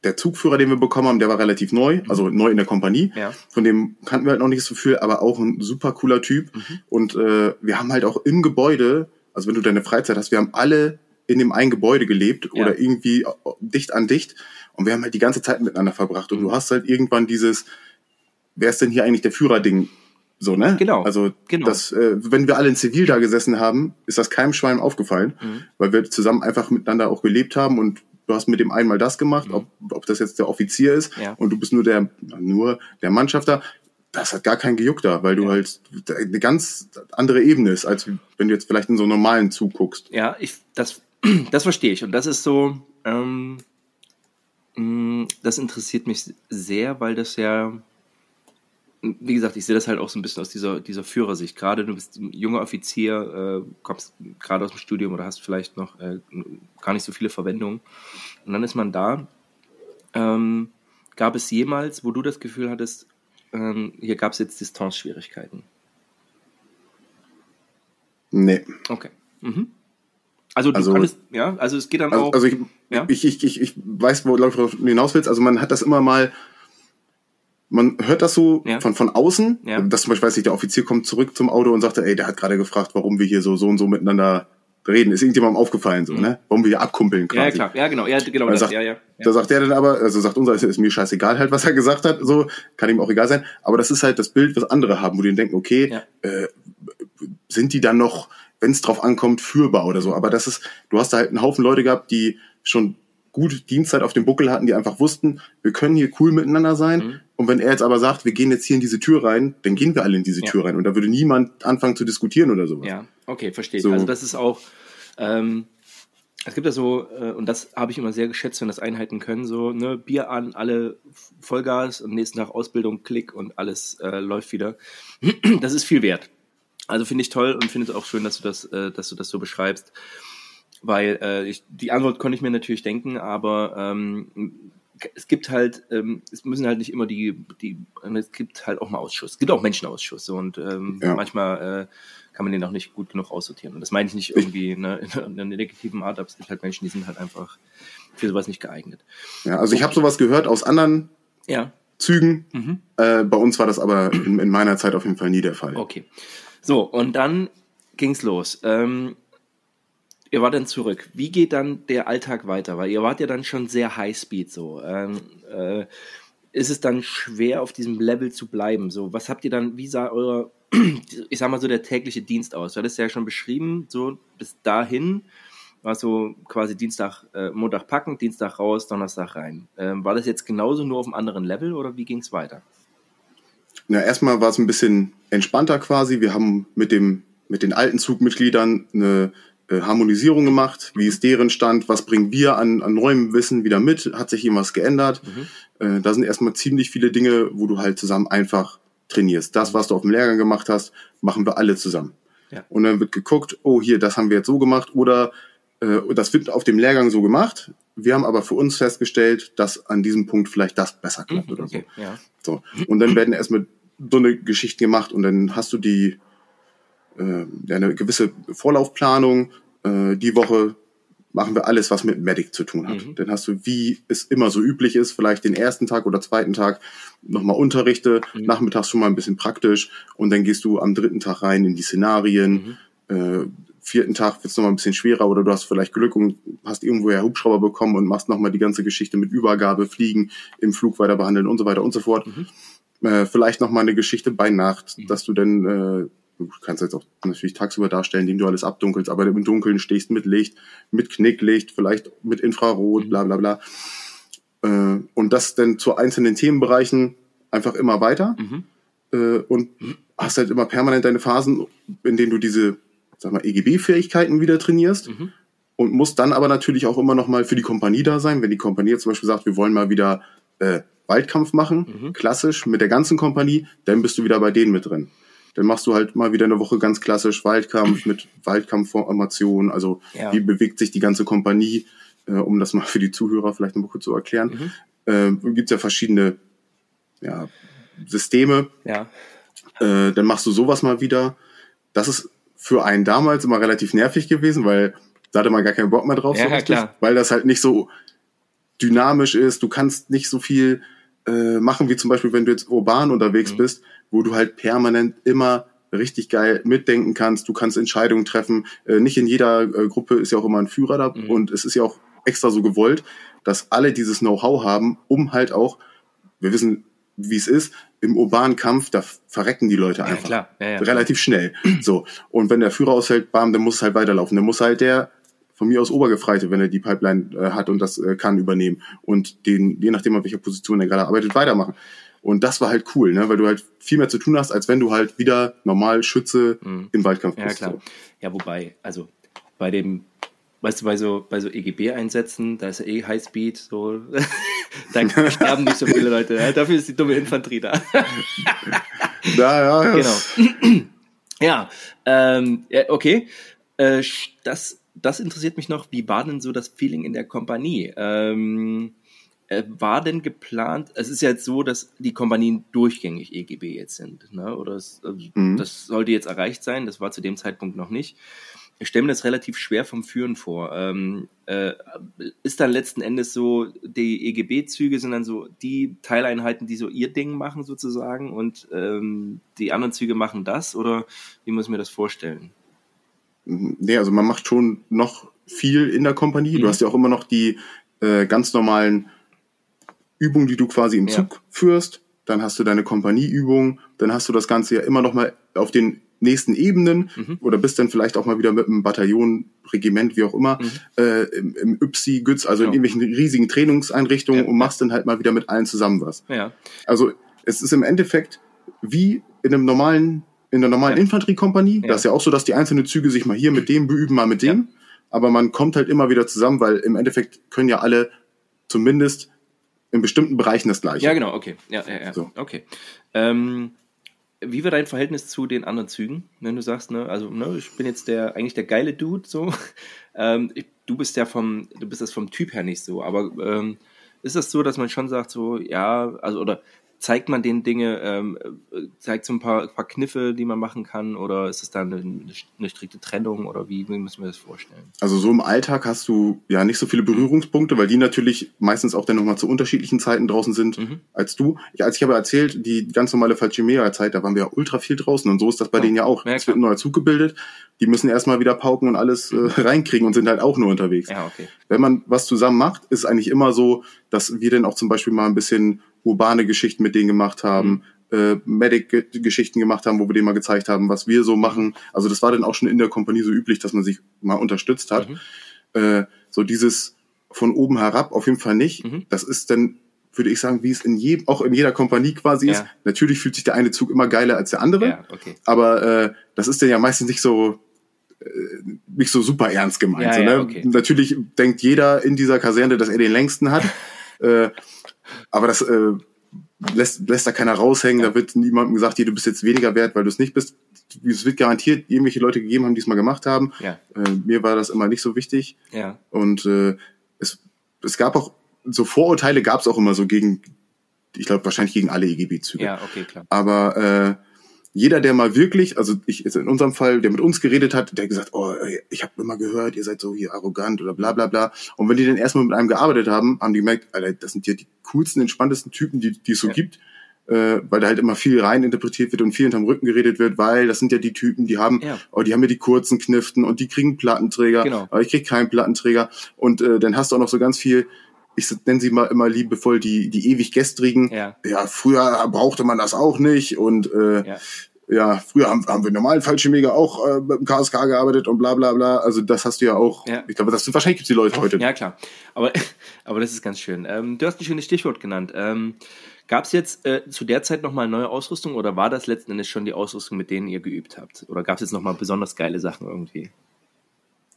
der Zugführer, den wir bekommen haben, der war relativ neu, mhm. also neu in der Kompanie. Ja. Von dem kannten wir halt noch nicht so viel, aber auch ein super cooler Typ. Mhm. Und äh, wir haben halt auch im Gebäude, also wenn du deine Freizeit hast, wir haben alle in dem einen Gebäude gelebt ja. oder irgendwie äh, dicht an dicht. Und wir haben halt die ganze Zeit miteinander verbracht. Und mhm. du hast halt irgendwann dieses, wer ist denn hier eigentlich der Führer-Ding? So, ne? Genau. Also, genau. Das, äh, wenn wir alle in Zivil da gesessen haben, ist das keinem Schwein aufgefallen, mhm. weil wir zusammen einfach miteinander auch gelebt haben und du hast mit dem einmal das gemacht, mhm. ob, ob das jetzt der Offizier ist ja. und du bist nur der, nur der Mannschafter. Das hat gar keinen Gejuck da, weil du ja. halt eine ganz andere Ebene ist, als wenn du jetzt vielleicht in so einen normalen Zug guckst. Ja, ich, das, (clears throat) das verstehe ich. Und das ist so, ähm, das interessiert mich sehr, weil das ja wie gesagt, ich sehe das halt auch so ein bisschen aus dieser, dieser Führersicht. Gerade du bist ein junger Offizier, äh, kommst gerade aus dem Studium oder hast vielleicht noch äh, gar nicht so viele Verwendungen. Und dann ist man da. Ähm, gab es jemals, wo du das Gefühl hattest, ähm, hier gab es jetzt Distanzschwierigkeiten? Nee. Okay. Mhm. Also du also, kannst, ja, also es geht dann also, auch. Also ich, ja? ich, ich, ich, ich weiß, wo du hinaus willst. Also man hat das immer mal man hört das so ja. von, von außen, ja. dass zum Beispiel, weiß ich, der Offizier kommt zurück zum Auto und sagt, ey, der hat gerade gefragt, warum wir hier so, so und so miteinander reden. Ist irgendjemandem aufgefallen, so, mhm. ne? Warum wir hier abkumpeln quasi. Ja, klar. Ja, genau. Ja, genau. Das, sagt, ja, ja. Da sagt er dann aber, also sagt unser, ist mir scheißegal halt, was er gesagt hat, so, kann ihm auch egal sein. Aber das ist halt das Bild, was andere haben, wo die denken, okay, äh, sind die dann noch, wenn es drauf ankommt, führbar oder so. Aber das ist, du hast da halt einen Haufen Leute gehabt, die schon gut Dienstzeit auf dem Buckel hatten, die einfach wussten, wir können hier cool miteinander sein, mhm. Und wenn er jetzt aber sagt, wir gehen jetzt hier in diese Tür rein, dann gehen wir alle in diese Ja. Tür rein. Und da würde niemand anfangen zu diskutieren oder sowas. Ja, okay, verstehe. So. Also das ist auch, ähm, es gibt ja so, äh, und das habe ich immer sehr geschätzt, wenn das Einheiten können, so, ne, Bier an, alle Vollgas und nächsten Tag Ausbildung, Klick und alles äh, läuft wieder. (clears throat) Das ist viel wert. Also finde ich toll und finde es auch schön, dass du das, äh, dass du das so beschreibst. Weil äh, ich, die Antwort konnte ich mir natürlich denken, aber ähm, es gibt halt, ähm, es müssen halt nicht immer die, die, es gibt halt auch mal Ausschuss. Es gibt auch Menschenausschüsse und ähm, Ja. manchmal äh, kann man den auch nicht gut genug aussortieren. Und das meine ich nicht irgendwie ne, in, einer- in einer negativen Art, aber es gibt halt Menschen, die sind halt einfach für sowas nicht geeignet. Ja, also ich habe sowas gehört aus anderen Ja, Zügen. Mhm. Äh, bei uns war das aber in, in meiner Zeit auf jeden Fall nie der Fall. okay. So, und dann ging's los. Ähm, ihr wart dann zurück. Wie geht dann der Alltag weiter? Weil ihr wart ja dann schon sehr Highspeed so. Ähm, äh, ist es dann schwer, auf diesem Level zu bleiben? So, was habt ihr dann, wie sah euer, (clears throat) ich sag mal so, der tägliche Dienst aus? Du hattest ja schon beschrieben, so bis dahin war so quasi Dienstag, äh, Montag packen, Dienstag raus, Donnerstag rein. Ähm, war das jetzt genauso nur auf einem anderen Level oder wie ging's weiter? Na, erstmal war es ein bisschen entspannter quasi. Wir haben mit dem mit den alten Zugmitgliedern eine äh, Harmonisierung gemacht. Wie ist deren Stand? Was bringen wir an, an neuem Wissen wieder mit? Hat sich irgendwas geändert? Äh, da sind erstmal ziemlich viele Dinge, wo du halt zusammen einfach trainierst. Das, was du auf dem Lehrgang gemacht hast, machen wir alle zusammen. Ja. Und dann wird geguckt, oh hier, das haben wir jetzt so gemacht oder äh, das wird auf dem Lehrgang so gemacht. Wir haben aber für uns festgestellt, dass an diesem Punkt vielleicht das besser klappt oder so. Okay, ja. So. Und dann werden erstmal so eine Geschichten gemacht und dann hast du die äh, ja, eine gewisse Vorlaufplanung. Äh, die Woche machen wir alles, was mit Medic zu tun hat. Mhm. Dann hast du, wie es immer so üblich ist, vielleicht den ersten Tag oder zweiten Tag nochmal Unterrichte, Mhm. nachmittags schon mal ein bisschen praktisch und dann gehst du am dritten Tag rein in die Szenarien. Mhm. Äh, vierten Tag wird es nochmal ein bisschen schwerer oder du hast vielleicht Glück und hast irgendwoher Hubschrauber bekommen und machst nochmal die ganze Geschichte mit Übergabe, Fliegen, im Flug weiter behandeln und so weiter und so fort. Äh, vielleicht nochmal eine Geschichte bei Nacht, dass du dann, äh, du kannst jetzt auch natürlich tagsüber darstellen, indem du alles abdunkelst, aber im Dunkeln stehst mit Licht, mit Knicklicht, vielleicht mit Infrarot, bla bla bla. Äh, und das dann zu einzelnen Themenbereichen einfach immer weiter Mhm. äh, und hast halt immer permanent deine Phasen, in denen du diese, sag mal, EGB-Fähigkeiten wieder trainierst Mhm. und musst dann aber natürlich auch immer noch mal für die Kompanie da sein. Wenn die Kompanie jetzt zum Beispiel sagt, wir wollen mal wieder äh, Waldkampf machen, Mhm. klassisch mit der ganzen Kompanie, dann bist du wieder bei denen mit drin. Dann machst du halt mal wieder eine Woche ganz klassisch Waldkampf mit Waldkampfformation. Also Ja. wie bewegt sich die ganze Kompanie, äh, um das mal für die Zuhörer vielleicht noch kurz zu erklären. Mhm. Äh, Gibt ja verschiedene ja, Systeme, Ja. äh, dann machst du sowas mal wieder. Das ist für einen damals immer relativ nervig gewesen, weil da hatte man gar keinen Bock mehr drauf, Ja, so richtig, klar. weil das halt nicht so dynamisch ist. Du kannst nicht so viel äh, machen, wie zum Beispiel, wenn du jetzt urban unterwegs Mhm. bist, wo du halt permanent immer richtig geil mitdenken kannst. Du kannst Entscheidungen treffen. Äh, nicht in jeder äh, Gruppe ist ja auch immer ein Führer da Mhm. und es ist ja auch extra so gewollt, dass alle dieses Know-how haben, um halt auch, wir wissen, wie es ist, im urbanen Kampf, da verrecken die Leute Ja, einfach klar. Ja, ja, relativ schnell. So. Und wenn der Führer ausfällt, bam, dann muss es halt weiterlaufen. Dann muss halt der von mir aus Obergefreite, wenn er die Pipeline äh, hat und das äh, kann, übernehmen. Und den, je nachdem, auf welcher Position er gerade arbeitet, weitermachen. Und das war halt cool, ne? weil du halt viel mehr zu tun hast, als wenn du halt wieder normal Schütze im Waldkampf Mhm. Ja, bist. klar. So. Ja, wobei, also bei dem, weißt du, bei so, bei so EGB-Einsätzen, da ist ja eh Highspeed, so, (laughs) da sterben nicht so viele Leute. Ja, dafür ist die dumme Infanterie da. (laughs) Ja, ja, ja. genau. (clears throat) ja, ähm, ja, okay. Äh, das, das interessiert mich noch. Wie war denn so das Feeling in der Kompanie? Ähm, äh, war denn geplant, es ist ja jetzt so, dass die Kompanien durchgängig EGB jetzt sind, ne? Oder es, also, Mhm. das sollte jetzt erreicht sein, das war zu dem Zeitpunkt noch nicht. Ich stelle mir das relativ schwer vom Führen vor. Ähm, äh, ist dann letzten Endes so, die EGB-Züge sind dann so die Teileinheiten, die so ihr Ding machen sozusagen und ähm, die anderen Züge machen das oder wie muss ich mir das vorstellen? Nee, also man macht schon noch viel in der Kompanie. Mhm. Du hast ja auch immer noch die äh, ganz normalen Übungen, die du quasi im Ja. Zug führst. Dann hast du deine Kompanieübung. Dann hast du das Ganze ja immer noch mal auf den nächsten Ebenen Mhm. oder bist dann vielleicht auch mal wieder mit einem Bataillon, Regiment, wie auch immer, äh, im, im YPSI, GÜTS, also in Mhm. Ja. irgendwelchen riesigen Trainingseinrichtungen Ja. und machst dann halt mal wieder mit allen zusammen was. Ja, Also Es ist im Endeffekt wie in einem normalen, in einer normalen Ja. Infanteriekompanie. Ja. Das ist ja auch so, dass die einzelnen Züge sich mal hier mit dem beüben, mal mit dem. Aber man kommt halt immer wieder zusammen, weil im Endeffekt können ja alle zumindest in bestimmten Bereichen das Gleiche. Ja, genau, okay. Ja, ja, ja. So. Okay. Ähm, wie war dein Verhältnis zu den anderen Zügen, wenn du sagst, ne, also ne, ich bin jetzt der eigentlich der geile Dude, so. (laughs) Ähm, ich, du bist ja vom, du bist das vom Typ her nicht so, aber ähm, ist das so, dass man schon sagt, so, ja, also oder zeigt man den Dinge, ähm, äh, zeigt so ein paar, paar Kniffe, die man machen kann, oder ist es dann eine, eine strikte Trennung oder wie, wie müssen wir das vorstellen? Also so im Alltag hast du ja nicht so viele Berührungspunkte, weil die natürlich meistens auch dann nochmal zu unterschiedlichen Zeiten draußen sind Mhm. als du. Ich, als ich aber erzählt, die ganz normale Fallschirmjäger-Zeit, da waren wir ja ultra viel draußen und so ist das bei Ja. denen ja auch. Ja, es wird ein neuer Zug gebildet, die müssen erstmal wieder pauken und alles äh, reinkriegen und sind halt auch nur unterwegs. Ja, okay. Wenn man was zusammen macht, ist eigentlich immer so, dass wir dann auch zum Beispiel mal ein bisschen urbane Geschichten mit denen gemacht haben, äh, Medic-Geschichten gemacht haben, wo wir denen mal gezeigt haben, was wir so machen. Also das war dann auch schon in der Kompanie so üblich, dass man sich mal unterstützt hat. Mhm. Äh, so dieses von oben herab auf jeden Fall nicht. Mhm. Das ist dann, würde ich sagen, wie es in jedem, auch in jeder Kompanie quasi ist. Ja. Natürlich fühlt sich der eine Zug immer geiler als der andere. Ja, okay. Aber äh, das ist dann ja meistens nicht so äh, nicht so super ernst gemeint. Ja, so, ja, ne? okay. Natürlich denkt jeder in dieser Kaserne, dass er den längsten hat. (laughs) äh, aber das äh, lässt, lässt da keiner raushängen. Da wird niemandem gesagt, hier, du bist jetzt weniger wert, weil du es nicht bist. Es wird garantiert irgendwelche Leute gegeben haben, die es mal gemacht haben. Ja, Äh, mir war das immer nicht so wichtig. ja, Und äh, es, es gab auch, so Vorurteile gab es auch immer so gegen, ich glaube wahrscheinlich gegen alle EGB-Züge. ja, okay, klar. Aber äh, jeder, der mal wirklich, also ich in unserem Fall, der mit uns geredet hat, der hat gesagt, oh, ich habe immer gehört, ihr seid so hier arrogant oder bla bla bla. Und wenn die dann erstmal mit einem gearbeitet haben, haben die gemerkt, Alter, das sind ja die coolsten, entspanntesten Typen, die, die es so Ja. gibt. Äh, weil da halt immer viel rein interpretiert wird und viel hinterm Rücken geredet wird, weil das sind ja die Typen, die haben, Ja. oh, die haben ja die kurzen Kniften und die kriegen Plattenträger, Genau. aber ich krieg keinen Plattenträger. Und äh, dann hast du auch noch so ganz viel, ich nenne sie mal immer liebevoll die, die ewig gestrigen. Ja. ja, früher brauchte man das auch nicht und äh, Ja. ja, früher haben, haben wir normalen Fallschirmjäger auch äh, mit dem KSK gearbeitet und bla bla bla. Also das hast du ja auch. Ja. Ich glaube, das sind wahrscheinlich gibt's die Leute heute. Ja, klar. Aber, (laughs) aber das ist ganz schön. Ähm, du hast ein schönes Stichwort genannt. Ähm, Gab es jetzt äh, zu der Zeit nochmal neue Ausrüstung oder war das letzten Endes schon die Ausrüstung, mit denen ihr geübt habt? Oder gab es jetzt nochmal besonders geile Sachen irgendwie?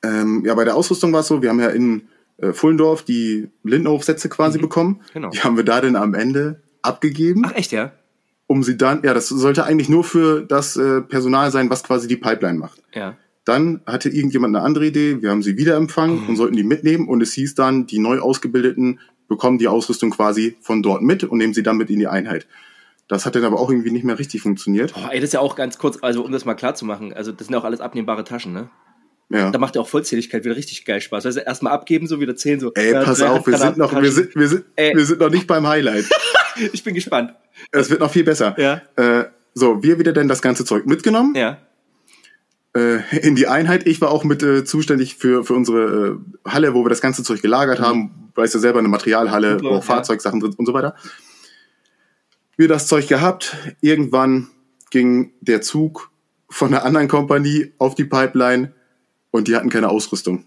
Ähm, ja, bei der Ausrüstung war es so, wir haben ja in äh, Fullendorf die Lindenaufsätze quasi bekommen. genau. Die haben wir da dann am Ende abgegeben, Ach, echt, ja? um sie dann, ja, das sollte eigentlich nur für das äh, Personal sein, was quasi die Pipeline macht. Ja. Dann hatte irgendjemand eine andere Idee, wir haben sie wieder empfangen Mhm. und sollten die mitnehmen und es hieß dann, die neu ausgebildeten bekommen die Ausrüstung quasi von dort mit und nehmen sie dann mit in die Einheit. Das hat dann aber auch irgendwie nicht mehr richtig funktioniert. Boah, ey, das ist ja auch ganz kurz, also um das mal klar zu machen, also das sind ja auch alles abnehmbare Taschen, ne? Ja. Da macht ja auch Vollzähligkeit wieder richtig geil Spaß. Also erstmal abgeben, so wieder zehn, so. Ey, pass auf, wir sind noch, wir sind, wir sind, Ey. wir sind noch nicht beim Highlight. (laughs) Ich bin gespannt. Es wird noch viel besser. Ja. Äh, so, wir wieder denn das ganze Zeug mitgenommen Ja. äh, in die Einheit. Ich war auch mit äh, zuständig für, für unsere äh, Halle, wo wir das ganze Zeug gelagert haben. Weißt du selber, eine Materialhalle, wo auch. Fahrzeugsachen drin und so weiter. Wir das Zeug gehabt. Irgendwann ging der Zug von einer anderen Kompanie auf die Pipeline und die hatten keine Ausrüstung.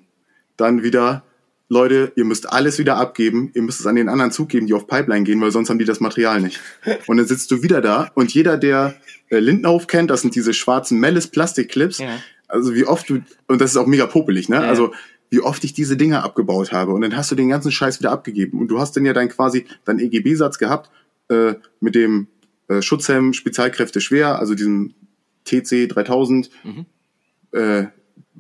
Dann wieder, Leute, ihr müsst alles wieder abgeben, ihr müsst es an den anderen Zug geben, die auf Pipeline gehen, weil sonst haben die das Material nicht. Und dann sitzt du wieder da und jeder, der äh, Lindenhof kennt, das sind diese schwarzen Mellis Plastikclips, Ja. also wie oft du, und das ist auch mega popelig, ne? Ja. Also wie oft ich diese Dinger abgebaut habe und dann hast du den ganzen Scheiß wieder abgegeben und du hast dann ja dann quasi deinen EGB-Satz gehabt äh, mit dem äh, Schutzhelm Spezialkräfte schwer, also diesem TC 3000 Mhm. äh,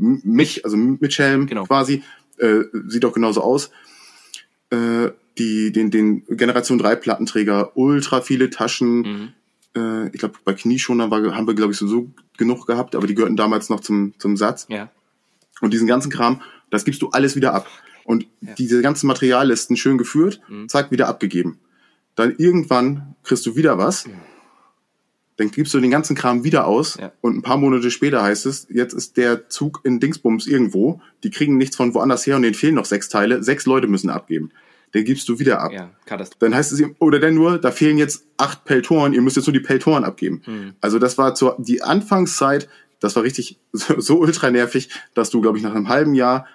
mich, also mit Helm Genau. quasi, äh, sieht auch genauso aus. Äh, die, den, den Generation 3 Plattenträger, ultra viele Taschen, Mhm. äh, ich glaube bei Knieschonern war, haben wir glaube ich so genug gehabt, aber die gehörten damals noch zum, zum Satz. Ja. Und diesen ganzen Kram, das gibst du alles wieder ab. Und Ja. diese ganzen Materiallisten schön geführt, Mhm. zack, wieder abgegeben. Dann irgendwann kriegst du wieder was, dann gibst du den ganzen Kram wieder aus Ja. und ein paar Monate später heißt es, jetzt ist der Zug in Dingsbums irgendwo, die kriegen nichts von woanders her und denen fehlen noch sechs Teile, sechs Leute müssen abgeben. Den gibst du wieder ab. Ja. Dann heißt es, ihm- oder dann nur, da fehlen jetzt acht Peltoren, ihr müsst jetzt nur die Peltoren abgeben. Mhm. Also das war zur, die Anfangszeit, das war richtig (laughs) so, so ultra nervig, dass du, glaube ich, nach einem halben Jahr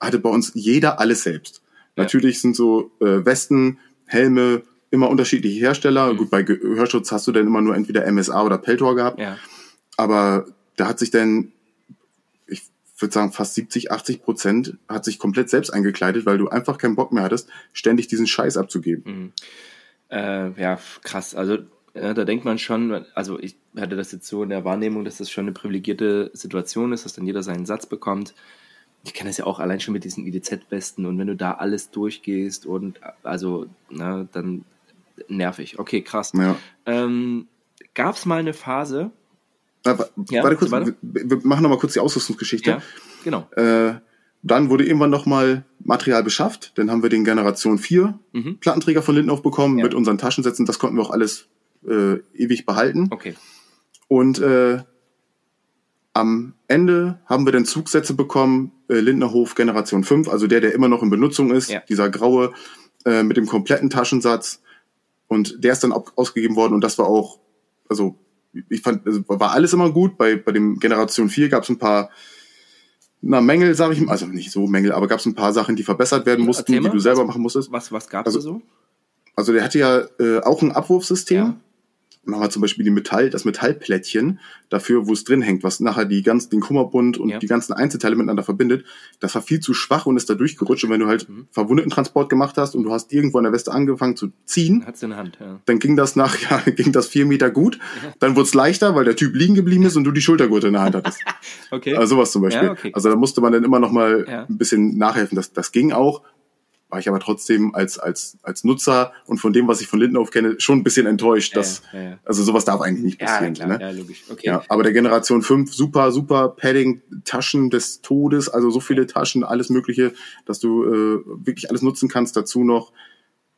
hatte bei uns jeder alles selbst. Ja. Natürlich sind so äh, Westen, Helme, immer unterschiedliche Hersteller. Gut, bei Gehörschutz hast du dann immer nur entweder MSA oder Peltor gehabt. Ja. Aber da hat sich dann, ich würde sagen, fast 70, 80 Prozent hat sich komplett selbst eingekleidet, weil du einfach keinen Bock mehr hattest, ständig diesen Scheiß abzugeben. Äh, ja, krass. Also ja, da denkt man schon, also ich hatte das jetzt so in der Wahrnehmung, dass das schon eine privilegierte Situation ist, dass dann jeder seinen Satz bekommt. Ich kenne das ja auch allein schon mit diesen IDZ-Besten und wenn du da alles durchgehst und also, na, dann nervig. Okay, krass. Ja. Ähm, Gab es mal eine Phase, Aber, Ja, warte kurz, warte. Wir, wir machen nochmal kurz die Ausrüstungsgeschichte. ja, genau. Äh, dann wurde irgendwann nochmal Material beschafft. Dann haben wir den Generation 4 Mhm. Plattenträger von Lindenhof bekommen Ja. mit unseren Taschensätzen. Das konnten wir auch alles äh, ewig behalten. Okay. Und äh, am Ende haben wir dann Zugsätze bekommen, äh, Lindnerhof Generation 5, also der, der immer noch in Benutzung ist, Ja. dieser graue äh, mit dem kompletten Taschensatz. Und der ist dann auch ausgegeben worden und das war auch, also ich fand, also war alles immer gut. Bei, bei dem Generation 4 gab es ein paar na, Mängel, sage ich mal, also nicht so Mängel, aber gab es ein paar Sachen, die verbessert werden mussten, die du selber machen musstest. Was, was gab es Also- so? Also der hatte ja äh, auch ein Abwurfsystem. Ja. Haben wir zum Beispiel die Metall, das Metallplättchen dafür, wo es drin hängt, was nachher die ganz, den Kummerbund und Ja. die ganzen Einzelteile miteinander verbindet. Das war viel zu schwach und ist da durchgerutscht. Und wenn du halt Mhm. verwundeten Transport gemacht hast und du hast irgendwo an der Weste angefangen zu ziehen, Hat's in der Hand, ja. dann ging das nach, (laughs) ja, ging das vier Meter gut. Dann wurde es leichter, weil der Typ liegen geblieben ist und du die Schultergurte in der Hand hattest. (laughs) Okay. Also sowas zum Beispiel. Ja, okay. Also da musste man dann immer noch mal Ja. ein bisschen nachhelfen. Das, das ging auch. War ich aber trotzdem als, als, als Nutzer und von dem, was ich von Lindenhof kenne, schon ein bisschen enttäuscht. Ja, dass, ja, ja. Also sowas darf eigentlich nicht ja, passieren. klar, ne? ja, logisch. Okay. Ja, aber der Generation 5, super, super Padding, Taschen des Todes, also so viele Taschen, alles Mögliche, dass du äh, wirklich alles nutzen kannst. Dazu noch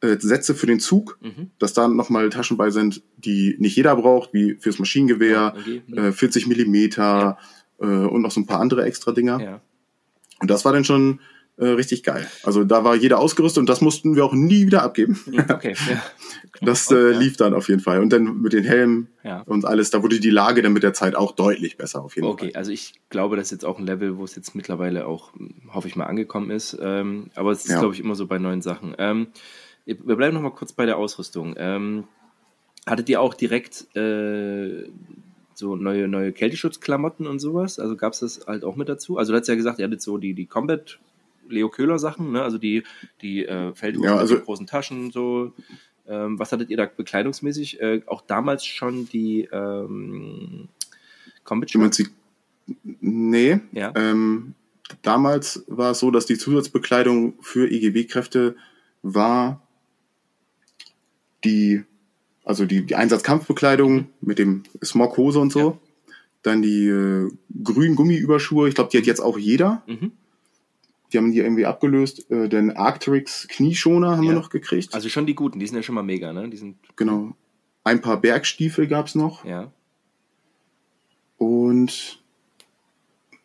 äh, Sätze für den Zug, Mhm. dass da nochmal Taschen bei sind, die nicht jeder braucht, wie fürs Maschinengewehr, Ja, okay. äh, 40 Millimeter äh, und noch so ein paar andere extra Dinger. Ja. Und das war dann schon äh, richtig geil. Also da war jeder ausgerüstet und das mussten wir auch nie wieder abgeben. (laughs) Okay, ja. Das äh, lief dann auf jeden Fall. Und dann mit den Helmen Ja. und alles, da wurde die Lage dann mit der Zeit auch deutlich besser auf jeden Okay, also ich glaube, das ist jetzt auch ein Level, wo es jetzt mittlerweile auch, hm, hoffe ich mal, angekommen ist. Ähm, aber es ist, Ja. glaube ich, immer so bei neuen Sachen. Ähm, wir bleiben noch mal kurz bei der Ausrüstung. Ähm, hattet ihr auch direkt äh, so neue, neue Kälteschutzklamotten und sowas? Also gab es das halt auch mit dazu? Also du hast ja gesagt, ihr hattet so die, die Combat Leo Köhler Sachen, ne? also die, die äh, Feldhosen Ja, also- mit großen Taschen so. Ähm, was hattet ihr da bekleidungsmäßig? Äh, auch damals schon die ähm, Combat nee, Ja. ähm, damals war es so, dass die Zusatzbekleidung für EGB-Kräfte war die, also die, die Einsatzkampfbekleidung mit dem Smoghose und so. Ja. Dann die äh, grünen Gummiüberschuhe, ich glaube, die hat jetzt auch jeder. Mhm. Die haben die irgendwie abgelöst. Äh, den Arcteryx Knieschoner haben Ja. wir noch gekriegt. Also schon die guten, die sind ja schon mal mega, ne? Die sind, genau. Ein paar Bergstiefel gab's noch. ja. Und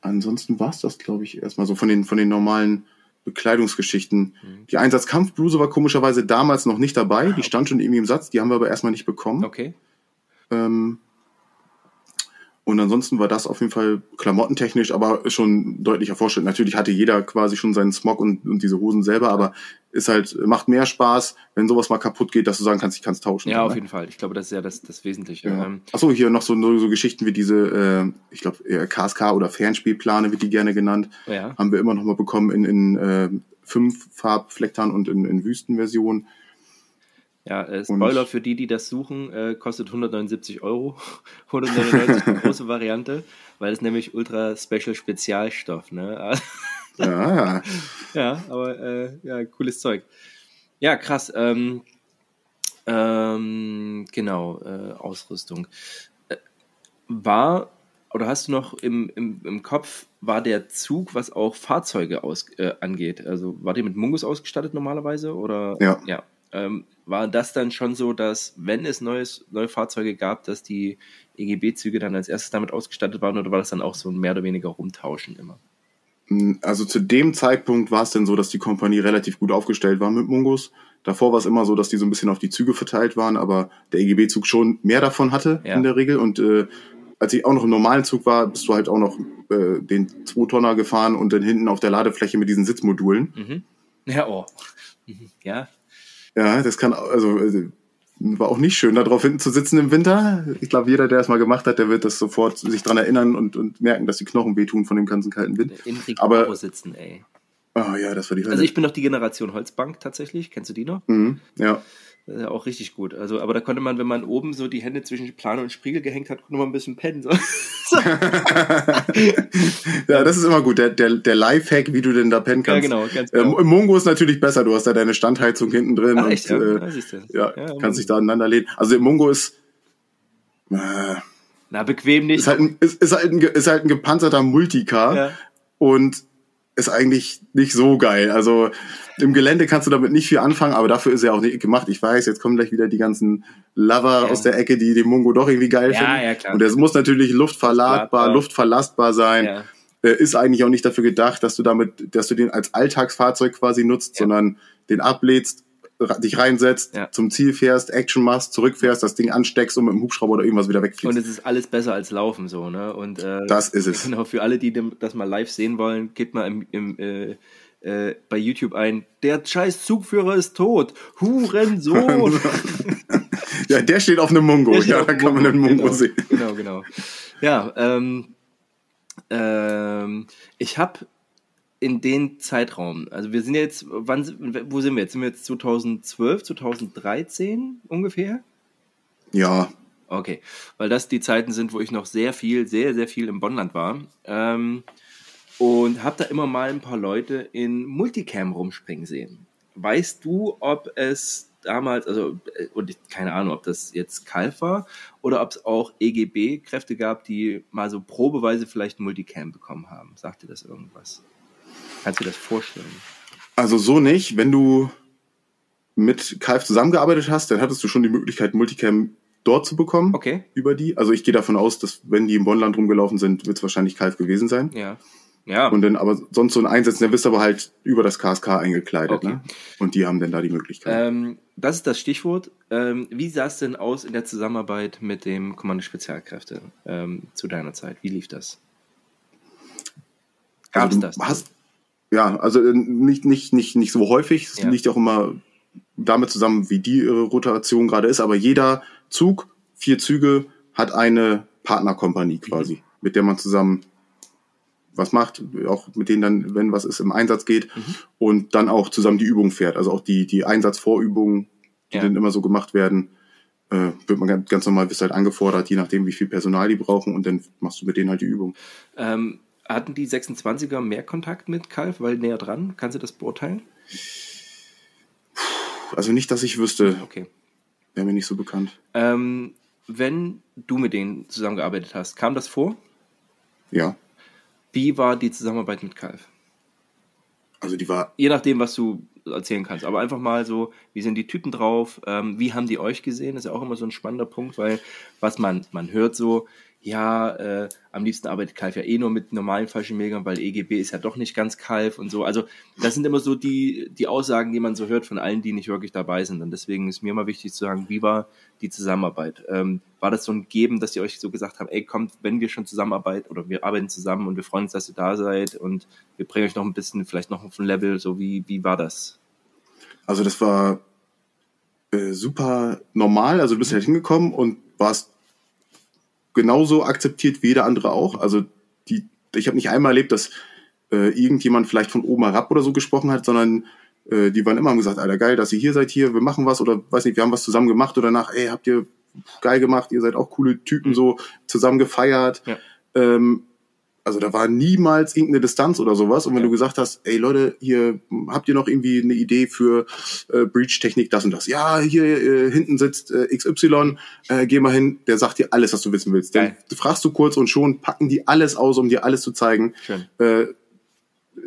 ansonsten war's das, glaube ich, erstmal so von den, von den normalen Bekleidungsgeschichten. Mhm. Die Einsatzkampfbluse war komischerweise damals noch nicht dabei. Die stand schon irgendwie im Satz. Die haben wir aber erstmal nicht bekommen. Okay. Ähm, und ansonsten war das auf jeden Fall klamottentechnisch, aber schon deutlicher Fortschritt. Natürlich hatte jeder quasi schon seinen Smog und, und diese Hosen selber, aber ist halt, macht mehr Spaß, wenn sowas mal kaputt geht, dass du sagen kannst, ich kann es tauschen. Ja, auf ne? jeden Fall. Ich glaube, das ist ja das, das Wesentliche. Ja. Ähm, Achso, hier noch so, so, Geschichten wie diese, äh, ich glaube, KSK oder Fernspielplane wird die gerne genannt. ja. Haben wir immer noch mal bekommen in, in äh, fünf Farbflektern und in, in Wüstenversion. Ja, äh, Spoiler für die, die das suchen, äh, kostet 179 Euro. (laughs) 199 die große Variante, weil es nämlich Ultra Special Spezialstoff, ne? (laughs) Ja, ja, aber äh, ja, cooles Zeug. Ja, krass. Ähm, ähm, genau, äh, Ausrüstung. Äh, war, oder hast du noch im, im, im Kopf, war der Zug, was auch Fahrzeuge aus, äh, angeht? Also war der mit Mungus ausgestattet normalerweise? Oder? Ja. ja. Ähm, war das dann schon so, dass, wenn es neues, neue Fahrzeuge gab, dass die EGB-Züge dann als erstes damit ausgestattet waren oder war das dann auch so ein mehr oder weniger Rumtauschen immer? Also zu dem Zeitpunkt war es denn so, dass die Kompanie relativ gut aufgestellt war mit Mungus. Davor war es immer so, dass die so ein bisschen auf die Züge verteilt waren, aber der EGB-Zug schon mehr davon hatte Ja. in der Regel. Und äh, als ich auch noch im normalen Zug war, bist du halt auch noch äh, den 2-Tonner gefahren und dann hinten auf der Ladefläche mit diesen Sitzmodulen. Mhm. Ja, oh. (laughs) Ja, Ja, das kann, also äh, war auch nicht schön, da drauf hinten zu sitzen im Winter. Ich glaube, jeder, der es mal gemacht hat, der wird das sofort sich dran erinnern und, und merken, dass die Knochen wehtun von dem ganzen kalten Wind. In Aber- Recaro sitzen, ey. Ah ja, das war die Hölle. Also ich bin noch die Generation Holzbank tatsächlich. Kennst du die noch? mhm, ja. Das ist ja auch richtig gut. Also, aber da konnte man, wenn man oben so die Hände zwischen Plane und Spiegel gehängt hat, konnte man ein bisschen pennen. So. (laughs) ja, das ist immer gut. Der, der, der Lifehack, wie du denn da pennen Ja, kannst. genau, ganz Ähm, genau. Im Mongo ist natürlich besser. Du hast da deine Standheizung hinten drin Ach, und echt, ja? äh, Ja, ja, Ja, kannst dich da aneinander lehnen. Also im Mongo ist äh, Na, bequem nicht. ist halt ein, ist, ist halt ein, ist halt ein gepanzerter Multicar Ja. und ist eigentlich nicht so geil. Also im Gelände kannst du damit nicht viel anfangen, aber dafür ist er auch nicht gemacht. Ich weiß, jetzt kommen gleich wieder die ganzen Lover Ja. aus der Ecke, die den Mongo doch irgendwie geil Ja, finden. ja, klar. Und es muss natürlich luftverladbar, luftverlastbar sein. Ja. Äh, Ist eigentlich auch nicht dafür gedacht, dass du damit, dass du den als Alltagsfahrzeug quasi nutzt, sondern den ablädst, dich reinsetzt, Ja. zum Ziel fährst, Action machst, zurückfährst, das Ding ansteckst und mit dem Hubschrauber oder irgendwas wieder wegfliegst. Und es ist alles besser als Laufen so, ne? Und äh, Das ist es. Genau, für alle, die das mal live sehen wollen, gebt mal im, im, äh, äh, bei YouTube ein, der scheiß Zugführer ist tot. Hurensohn. (laughs) Ja, der steht auf einem steht ja, da kann man den Mongo genau, sehen. Genau, genau. Ja, ähm, ähm, ich habe in den Zeitraum, also wir sind jetzt, wann, wo sind wir jetzt? Sind wir jetzt 2012, 2013 ungefähr? Ja, Okay, weil das die Zeiten sind, wo ich noch sehr viel, sehr, sehr viel im Bonnland war. Ähm, und habe da immer mal ein paar Leute in Multicam rumspringen sehen. Weißt du, ob es damals, also, äh, und ich, keine Ahnung, ob das jetzt Kalf war oder ob es auch EGB-Kräfte gab, die mal so probeweise vielleicht Multicam bekommen haben? Sagt dir das irgendwas? Kannst du dir das vorstellen? also so nicht. Wenn du mit Kalf zusammengearbeitet hast, dann hattest du schon die Möglichkeit, Multicam dort zu bekommen. Okay. Über die. Also ich gehe davon aus, dass wenn die im Bonnland rumgelaufen sind, wird es wahrscheinlich Kalf gewesen sein. Ja. Ja. Und dann aber sonst so ein Einsetzen, dann bist du aber halt über das KSK eingekleidet. Okay. Ne? Und die haben dann da die Möglichkeit. Ähm, das ist das Stichwort. Ähm, wie sah es denn aus in der Zusammenarbeit mit dem Kommando Spezialkräfte ähm, zu deiner Zeit? Wie lief das? Gab es Also das? Hast, ja, also äh, nicht, nicht, nicht, nicht so häufig. Es Ja. liegt auch immer damit zusammen, wie die ihre Rotation gerade ist. Aber jeder Zug, vier Züge, hat eine Partnerkompanie quasi, Mhm. mit der man zusammen was macht, auch mit denen dann, wenn was ist, im Einsatz geht Mhm. und dann auch zusammen die Übung fährt. Also auch die, die Einsatzvorübungen, die Ja. dann immer so gemacht werden, äh, wird man ganz, ganz normal, bist halt angefordert, je nachdem, wie viel Personal die brauchen und dann machst du mit denen halt die Übung. Ähm, hatten die 26er mehr Kontakt mit Kalf, weil näher dran? Kannst du das beurteilen? Also nicht, dass ich wüsste, Okay. wäre mir nicht so bekannt. Ähm, wenn du mit denen zusammengearbeitet hast, kam das vor? Ja, Wie war die Zusammenarbeit mit Kalf? also die war, Je nachdem, was du erzählen kannst. Aber einfach mal so, wie sind die Typen drauf? Ähm, wie haben die euch gesehen? ist ja auch immer so ein spannender Punkt, weil was man, man hört so, ja, äh, am liebsten arbeitet Kalf ja eh nur mit normalen Fallschirmjägern, weil EGB ist ja doch nicht ganz Kalf und so. Also das sind immer so die, die Aussagen, die man so hört von allen, die nicht wirklich dabei sind. Und deswegen ist mir mal wichtig zu sagen, wie war die Zusammenarbeit? Ähm, war das so ein Geben, dass ihr euch so gesagt habt, ey, kommt, wenn wir schon zusammenarbeiten oder wir arbeiten zusammen und wir freuen uns, dass ihr da seid und wir bringen euch noch ein bisschen, vielleicht noch auf ein Level, so wie, wie war das? also das war äh, super normal. Also du bist halt hingekommen und warst genauso akzeptiert wie jeder andere auch. Also die, ich habe nicht einmal erlebt, dass äh, irgendjemand vielleicht von oben herab oder so gesprochen hat, sondern äh, die waren immer haben gesagt, Alter, geil, dass ihr hier seid hier, wir machen was oder weiß nicht, wir haben was zusammen gemacht oder nach, ey, habt ihr geil gemacht, ihr seid auch coole Typen, so zusammen gefeiert. Ja. Ähm, also da war niemals irgendeine Distanz oder sowas. Und wenn Ja. du gesagt hast, ey Leute, hier habt ihr noch irgendwie eine Idee für äh, Breach-Technik, das und das? Ja, hier äh, hinten sitzt äh, XY, äh, geh mal hin, der sagt dir alles, was du wissen willst. Dann Geil. fragst du kurz und schon packen die alles aus, um dir alles zu zeigen. Schön. Äh,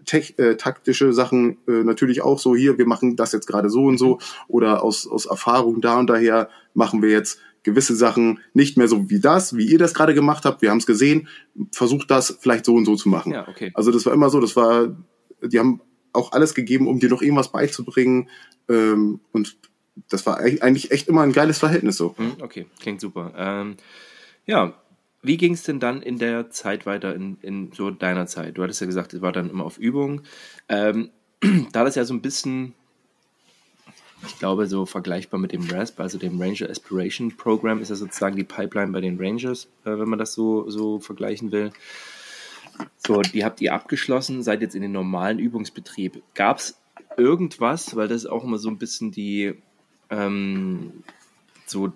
tech, äh, taktische Sachen äh, natürlich auch so hier, wir machen das jetzt gerade so und so oder aus, aus Erfahrung da und daher machen wir jetzt gewisse Sachen nicht mehr so wie das, wie ihr das gerade gemacht habt. Wir haben es gesehen, versucht das vielleicht so und so zu machen. Ja, okay. Also das war immer so, das war, die haben auch alles gegeben, um dir noch irgendwas beizubringen ähm, und das war eig- eigentlich echt immer ein geiles Verhältnis so. Hm, Okay, klingt super. Ähm, ja, wie ging es denn dann in der Zeit weiter, in, in so deiner Zeit? Du hattest ja gesagt, es war dann immer auf Übung. Ähm, (clears throat) da das ja so ein bisschen, ich glaube, so vergleichbar mit dem RASP, also dem Ranger Aspiration Program, ist ja sozusagen die Pipeline bei den Rangers, äh, wenn man das so, so vergleichen will. So, die habt ihr abgeschlossen, seid jetzt in den normalen Übungsbetrieb. Gab es irgendwas, weil das ist auch immer so ein bisschen die, ähm, so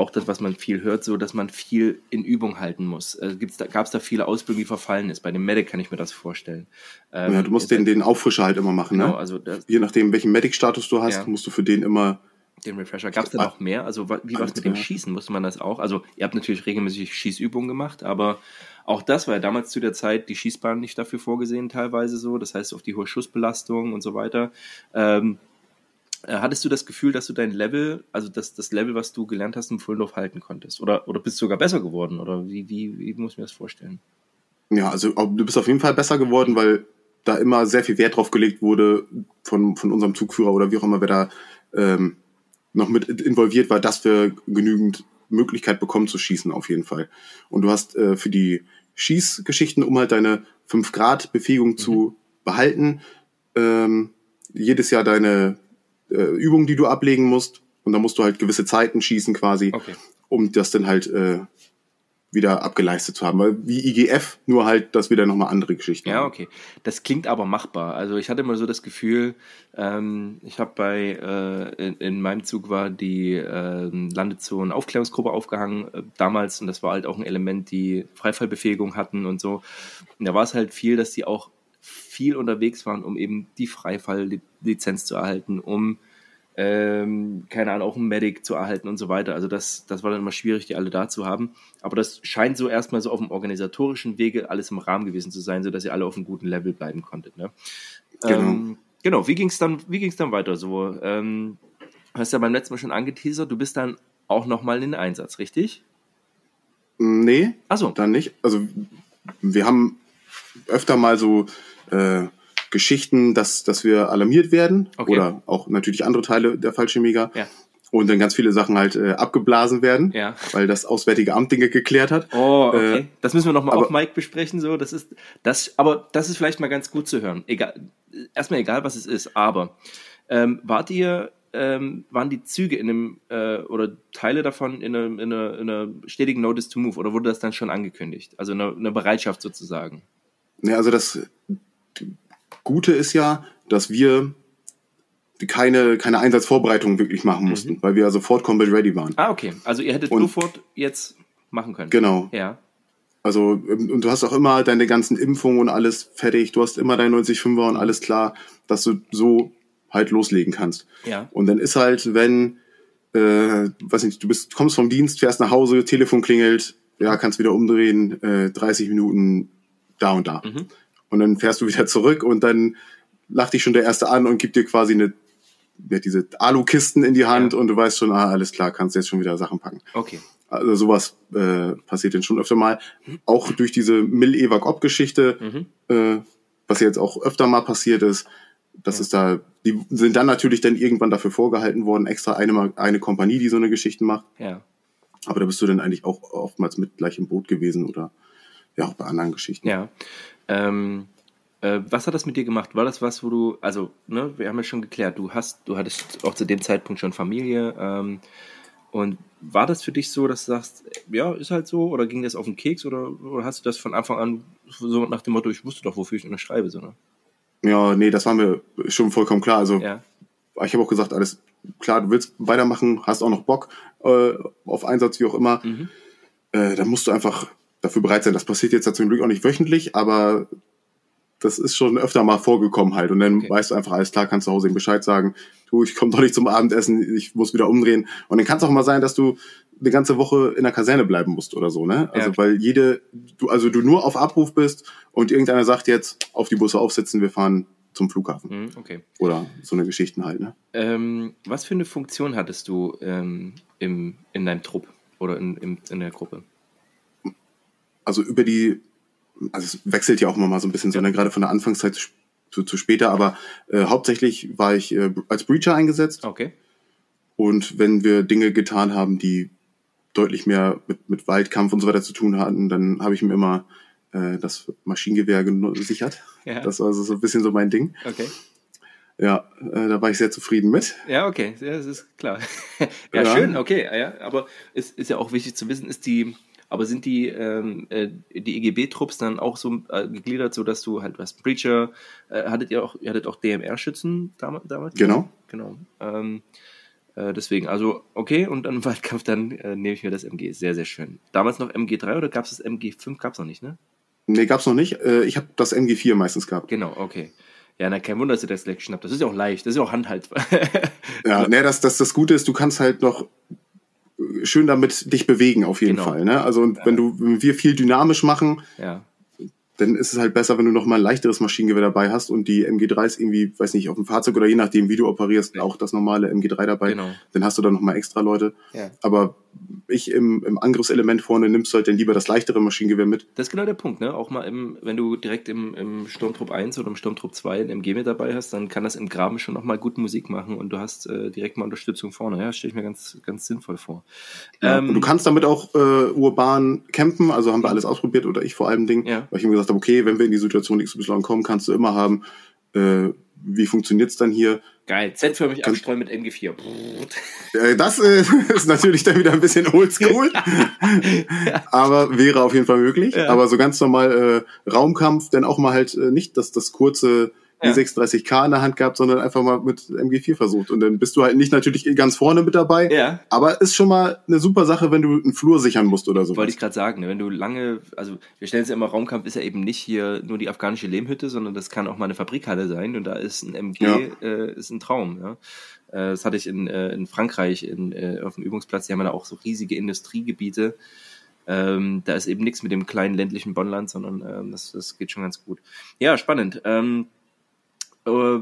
auch das, was man viel hört, so dass man viel in Übung halten muss. Also Gab es da viele Ausbildungen, die verfallen ist? Bei dem Medic kann ich mir das vorstellen. Ähm, ja, du musst den, den Auffrischer halt immer machen, genau, ne? Also das, Je nachdem, welchen Medic-Status du hast, ja. musst du für den immer den Refresher. Gab es da noch mehr? Also wie war es mit dem Schießen? Musste man das auch? Also ihr habt natürlich regelmäßig Schießübungen gemacht, aber auch das war ja damals zu der Zeit die Schießbahn nicht dafür vorgesehen, teilweise so. Das heißt auf die hohe Schussbelastung und so weiter. Ähm, äh, hattest du das Gefühl, dass du dein Level, also das, das Level, was du gelernt hast, im Fullendorf halten konntest? Oder, oder bist du sogar besser geworden? Oder wie, wie, wie muss ich mir das vorstellen? Ja, also du bist auf jeden Fall besser geworden, weil da immer sehr viel Wert drauf gelegt wurde von, von unserem Zugführer oder wie auch immer, wer da ähm, noch mit involviert war, dass wir genügend Möglichkeit bekommen zu schießen auf jeden Fall. Und du hast äh, für die Schießgeschichten, um halt deine 5 Grad Befähigung mhm. zu behalten, ähm, jedes Jahr deine äh, Übungen, die du ablegen musst. Und da musst du halt gewisse Zeiten schießen quasi, okay. um das dann halt äh, wieder abgeleistet zu haben. Weil wie IGF, nur halt, dass wir da nochmal andere Geschichten Ja, okay. Das klingt aber machbar. Also ich hatte immer so das Gefühl, ähm, ich habe bei, äh, in, in, meinem Zug war die äh, Landezonen Aufklärungsgruppe aufgehangen äh, damals und das war halt auch ein Element, die Freifallbefähigung hatten und so. Und da war es halt viel, dass die auch viel unterwegs waren, um eben die Freifalllizenz zu erhalten, um ähm, keine Ahnung, auch einen Medic zu erhalten und so weiter. Also das, das war dann immer schwierig, die alle da zu haben. Aber das scheint so erstmal so auf dem organisatorischen Wege alles im Rahmen gewesen zu sein, sodass ihr alle auf einem guten Level bleiben konntet. Ne? Genau. Ähm, genau, wie ging es dann, dann weiter so? Ähm, hast ja beim letzten Mal schon angeteasert, du bist dann auch nochmal in den Einsatz, richtig? Nee, Ach so. dann nicht. Also wir haben öfter mal so äh, Geschichten, dass, dass wir alarmiert werden okay. oder auch natürlich andere Teile der Fallschirmjäger. Ja. Und dann ganz viele Sachen halt äh, abgeblasen werden, ja. weil das Auswärtige Amt Dinge geklärt hat. Oh, okay. Äh, das müssen wir nochmal auf Mike besprechen. So, das ist das, aber das ist vielleicht mal ganz gut zu hören. Egal, erstmal egal, was es ist. Aber ähm, wart ihr ähm, waren die Züge in einem äh, oder Teile davon in einer, in, einer, in einer stetigen Notice to Move oder wurde das dann schon angekündigt? Also eine, eine Bereitschaft sozusagen? Ja, also das Gute ist ja, dass wir keine, keine Einsatzvorbereitung wirklich machen mhm. mussten, mhm. weil wir sofort Combat Ready waren. Ah, okay. Also ihr hättet und, sofort jetzt machen können. Genau. Ja. Also, ähm, und du hast auch immer deine ganzen Impfungen und alles fertig. Du hast immer dein 95er und alles klar, dass du so halt loslegen kannst. Ja. Und dann ist halt, wenn, äh, weiß nicht, du bist, kommst vom Dienst, fährst nach Hause, Telefon klingelt, ja, kannst wieder umdrehen, äh, 30 Minuten da und da. Mhm. Und dann fährst du wieder zurück und dann lacht dich schon der Erste an und gibt dir quasi eine, diese Alu-Kisten in die Hand ja. und du weißt schon, ah, alles klar, kannst jetzt schon wieder Sachen packen. Okay. Also sowas äh, passiert dann schon öfter mal. Auch durch diese Mill-Evac-Op-Geschichte, mhm. äh, was jetzt auch öfter mal passiert ist, das ja. ist da, die sind dann natürlich dann irgendwann dafür vorgehalten worden, extra eine, eine Kompanie, die so eine Geschichte macht. Ja. Aber da bist du dann eigentlich auch oftmals mit gleich im Boot gewesen oder ja auch bei anderen Geschichten. Ja. Ähm, äh, was hat das mit dir gemacht? War das was, wo du, also, ne, wir haben ja schon geklärt, du hast, du hattest auch zu dem Zeitpunkt schon Familie. Ähm, und war das für dich so, dass du sagst, ja, ist halt so, oder ging das auf den Keks, oder, oder hast du das von Anfang an so nach dem Motto, ich wusste doch, wofür ich unterschreibe, so, ne? Ja, nee, das war mir schon vollkommen klar. Also, ja. ich habe auch gesagt, alles klar, du willst weitermachen, hast auch noch Bock äh, auf Einsatz, wie auch immer. Mhm. Äh, dann musst du einfach dafür bereit sein. Das passiert jetzt ja zum Glück auch nicht wöchentlich, aber das ist schon öfter mal vorgekommen halt. Und dann okay. weißt du einfach, alles klar, kannst zu Hause ihm Bescheid sagen, du, ich komme doch nicht zum Abendessen, ich muss wieder umdrehen. Und dann kann es auch mal sein, dass du eine ganze Woche in der Kaserne bleiben musst oder so, ne? Also ja. weil jede, du, also du nur auf Abruf bist und irgendeiner sagt jetzt, auf die Busse aufsitzen, wir fahren zum Flughafen. Mhm, okay. Oder so eine Geschichten halt, ne? Ähm, was für eine Funktion hattest du ähm, im, in deinem Trupp oder in, in, in der Gruppe? Also über die, also es wechselt ja auch immer mal so ein bisschen, sondern gerade von der Anfangszeit zu, zu, zu später, aber äh, hauptsächlich war ich äh, als Breacher eingesetzt. Okay. Und wenn wir Dinge getan haben, die deutlich mehr mit, mit Waldkampf und so weiter zu tun hatten, dann habe ich mir immer äh, das Maschinengewehr gesichert. Ja. Das war also so ein bisschen so mein Ding. Okay. Ja, äh, da war ich sehr zufrieden mit. Ja, okay, ja, das ist klar. (laughs) ja, ja, schön, okay, ja, aber es ist ja auch wichtig zu wissen, ist die, aber sind die, ähm, äh, die EGB-Trupps dann auch so äh, gegliedert, so dass du halt was Preacher, äh, hattet ihr auch, ihr hattet auch DMR-Schützen damals? damals? Genau. Genau. Ähm, äh, deswegen, also okay, und dann im Waldkampf, dann äh, nehme ich mir das MG. Sehr, sehr schön. Damals noch MG3 oder gab es das MG5? Gab es noch nicht, ne? Nee, gab es noch nicht. Äh, ich habe das MG4 meistens gehabt. Genau, okay. Ja, na, kein Wunder, dass du das gleich geschnappt Das ist ja auch leicht, das ist ja auch handhaltbar. (laughs) ja, ne, das, das, das Gute ist, du kannst halt noch schön damit dich bewegen, auf jeden genau. Fall. Ne? Also, und wenn du, wenn wir viel dynamisch machen, ja dann ist es halt besser, wenn du noch mal ein leichteres Maschinengewehr dabei hast und die MG3 ist irgendwie, weiß nicht, auf dem Fahrzeug oder je nachdem, wie du operierst, auch das normale MG3 dabei. Genau. Dann hast du da noch mal extra Leute. Ja. Aber ich im, im Angriffselement vorne nimmst du halt dann lieber das leichtere Maschinengewehr mit. Das ist genau der Punkt, ne? Auch mal im, wenn du direkt im, im Sturmtrupp 1 oder im Sturmtrupp 2 ein MG mit dabei hast, dann kann das im Graben schon noch mal gut Musik machen und du hast äh, direkt mal Unterstützung vorne. Ja, stelle ich mir ganz, ganz sinnvoll vor. Ja, ähm, und du kannst damit auch äh, urban campen, also haben wir alles ausprobiert oder ich vor allem Ding, ja. weil ich mir gesagt habe, okay, wenn wir in die Situation XY kommen, kannst du immer haben, äh, wie funktioniert's dann hier? Geil, Z-förmig abstreuen mit MG4. Äh, das äh, (laughs) ist natürlich dann wieder ein bisschen oldschool, (laughs) aber wäre auf jeden Fall möglich. Ja. Aber so ganz normal äh, Raumkampf, denn auch mal halt äh, nicht, dass das kurze ja. 36K in der Hand gehabt, sondern einfach mal mit MG4 versucht. Und dann bist du halt nicht natürlich ganz vorne mit dabei. Ja. Aber ist schon mal eine super Sache, wenn du einen Flur sichern musst oder so. Wollte ich gerade sagen, ne? wenn du lange, also wir stellen es ja immer, Raumkampf ist ja eben nicht hier nur die afghanische Lehmhütte, sondern das kann auch mal eine Fabrikhalle sein und da ist ein MG, ja. äh, ist ein Traum. Ja? Äh, das hatte ich in, äh, in Frankreich in, äh, auf dem Übungsplatz, die haben da auch so riesige Industriegebiete. Ähm, da ist eben nichts mit dem kleinen ländlichen Bonnland, sondern ähm, das, das geht schon ganz gut. Ja, spannend. Ähm, äh,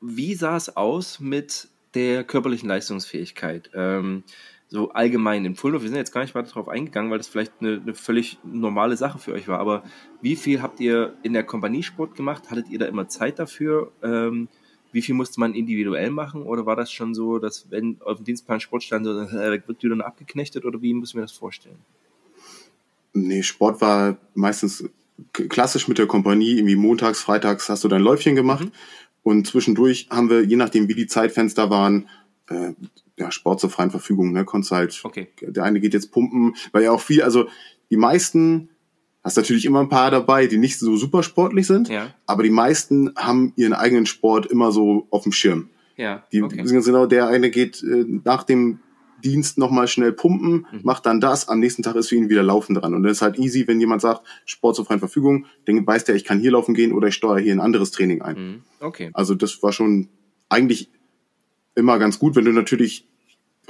wie sah es aus mit der körperlichen Leistungsfähigkeit? Ähm, so allgemein in Fulda, wir sind jetzt gar nicht weiter darauf eingegangen, weil das vielleicht eine, eine, völlig normale Sache für euch war, aber wie viel habt ihr in der Kompaniesport gemacht? Hattet ihr da immer Zeit dafür? Ähm, wie viel musste man individuell machen? Oder war das schon so, dass wenn auf dem Dienstplan Sport stand, äh, wird dann abgeknechtet oder wie müssen wir das vorstellen? Nee, Sport war meistens klassisch mit der Kompanie, irgendwie montags, freitags hast du dein Läufchen gemacht. Mhm. Und zwischendurch haben wir, je nachdem wie die Zeitfenster waren, äh, ja, Sport zur freien Verfügung, ne, konntest halt, okay. der eine geht jetzt pumpen, weil ja auch viel, also die meisten, hast natürlich immer ein paar dabei, die nicht so super sportlich sind, ja. aber die meisten haben ihren eigenen Sport immer so auf dem Schirm. Ja, die okay. sind genau, der eine geht äh, nach dem Dienst nochmal schnell pumpen, mhm. macht dann das, am nächsten Tag ist für ihn wieder Laufen dran. Und das ist halt easy, wenn jemand sagt, Sport zur freien Verfügung, dann weiß der, ich kann hier laufen gehen oder ich steuere hier ein anderes Training ein. Mhm. Okay. Also das war schon eigentlich immer ganz gut, wenn du natürlich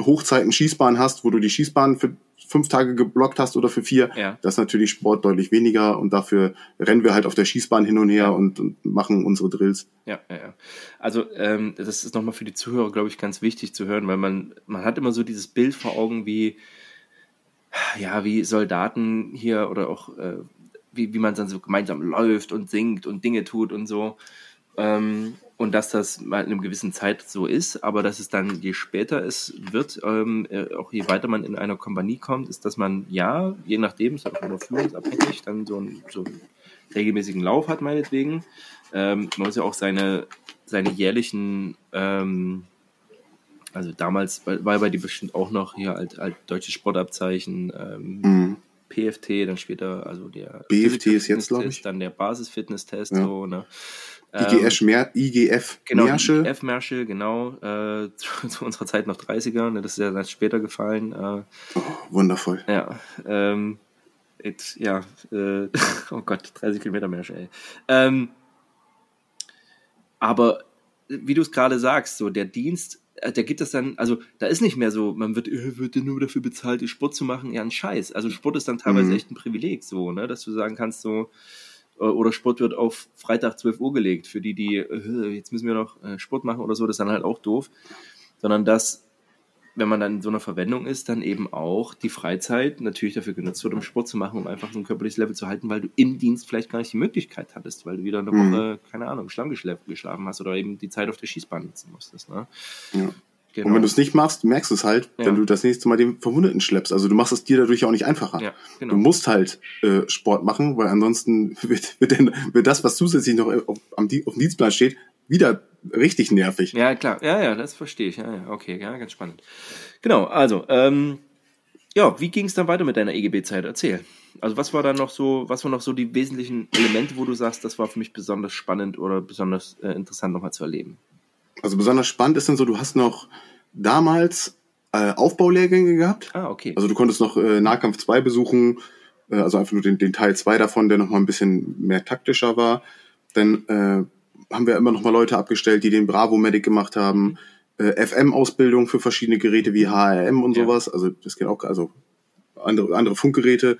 Hochzeiten Schießbahn hast, wo du die Schießbahn für fünf Tage geblockt hast oder für vier, ja. das ist natürlich Sport deutlich weniger und dafür rennen wir halt auf der Schießbahn hin und her ja. und, und, machen unsere Drills. Ja, ja, ja. Also ähm, das ist nochmal für die Zuhörer, glaube ich, ganz wichtig zu hören, weil man, man hat immer so dieses Bild vor Augen, wie, ja, wie Soldaten hier oder auch äh, wie, wie man dann so gemeinsam läuft und singt und Dinge tut und so. Ähm, und dass das mal in einer gewissen Zeit so ist, aber dass es dann, je später es wird, ähm, äh, auch je weiter man in einer Kompanie kommt, ist, dass man ja, je nachdem, ist auch immer führungsabhängig, dann so, ein, so einen regelmäßigen Lauf hat, meinetwegen. Ähm, man muss ja auch seine, seine jährlichen, ähm, also damals war bei die bestimmt auch noch hier alt, alt deutsches Sportabzeichen, ähm, mhm. PFT, dann später, also der BFT ist jetzt, glaube ich. Dann der Basisfitness-Test, ja. so, ne? IGF, ähm, Mer IGF genau, Merschel. IGF Merschel, genau. Äh, zu, (laughs) zu, unserer Zeit noch 30er, ne, das ist ja dann später gefallen. Äh, oh, wundervoll. Ja, ähm, it, ja, äh, (laughs) oh Gott, 30 Kilometer Merschel, ey. Ähm, aber wie du es gerade sagst, so der Dienst, äh, der gibt es dann, also da ist nicht mehr so, man wird, äh, wird nur dafür bezahlt, Sport zu machen, ja ein Scheiß. Also Sport ist dann teilweise mhm. echt ein Privileg, so, ne, dass du sagen kannst, so, oder Sport wird auf Freitag 12 Uhr gelegt, für die, die, äh, jetzt müssen wir noch äh, Sport machen oder so, das ist dann halt auch doof. Sondern dass, wenn man dann in so einer Verwendung ist, dann eben auch die Freizeit natürlich dafür genutzt wird, um Sport zu machen, um einfach so ein körperliches Level zu halten, weil du im Dienst vielleicht gar nicht die Möglichkeit hattest, weil du wieder eine mhm. Woche, keine Ahnung, Schlamm geschlafen hast oder eben die Zeit auf der Schießbahn nutzen musstest. Ne? Ja. Genau. Und wenn du es nicht machst, merkst du es halt, ja. wenn du das nächste Mal den Verwundeten schleppst. Also du machst es dir dadurch auch nicht einfacher. Ja, genau. Du musst halt äh, Sport machen, weil ansonsten (laughs) wird, wird, denn, wird das, was zusätzlich noch auf, am, auf dem Dienstplan steht, wieder richtig nervig. Ja, klar. Ja, ja, das verstehe ich. Ja, ja, okay, ja, ganz spannend. Genau, also, ähm, ja, wie ging es dann weiter mit deiner EGB-Zeit? Erzähl. Also was war da noch so, was waren noch so die wesentlichen Elemente, wo du sagst, das war für mich besonders spannend oder besonders äh, interessant nochmal zu erleben? Also besonders spannend ist dann so, du hast noch damals äh, Aufbaulehrgänge gehabt. Ah, okay. Also du konntest noch äh, Nahkampf 2 besuchen, äh, also einfach nur den, den Teil 2 davon, der nochmal ein bisschen mehr taktischer war. Dann äh, haben wir immer noch mal Leute abgestellt, die den Bravo Medic gemacht haben. Äh, FM-Ausbildung für verschiedene Geräte wie HRM und Ja. sowas. Also das geht auch, also andere, andere Funkgeräte.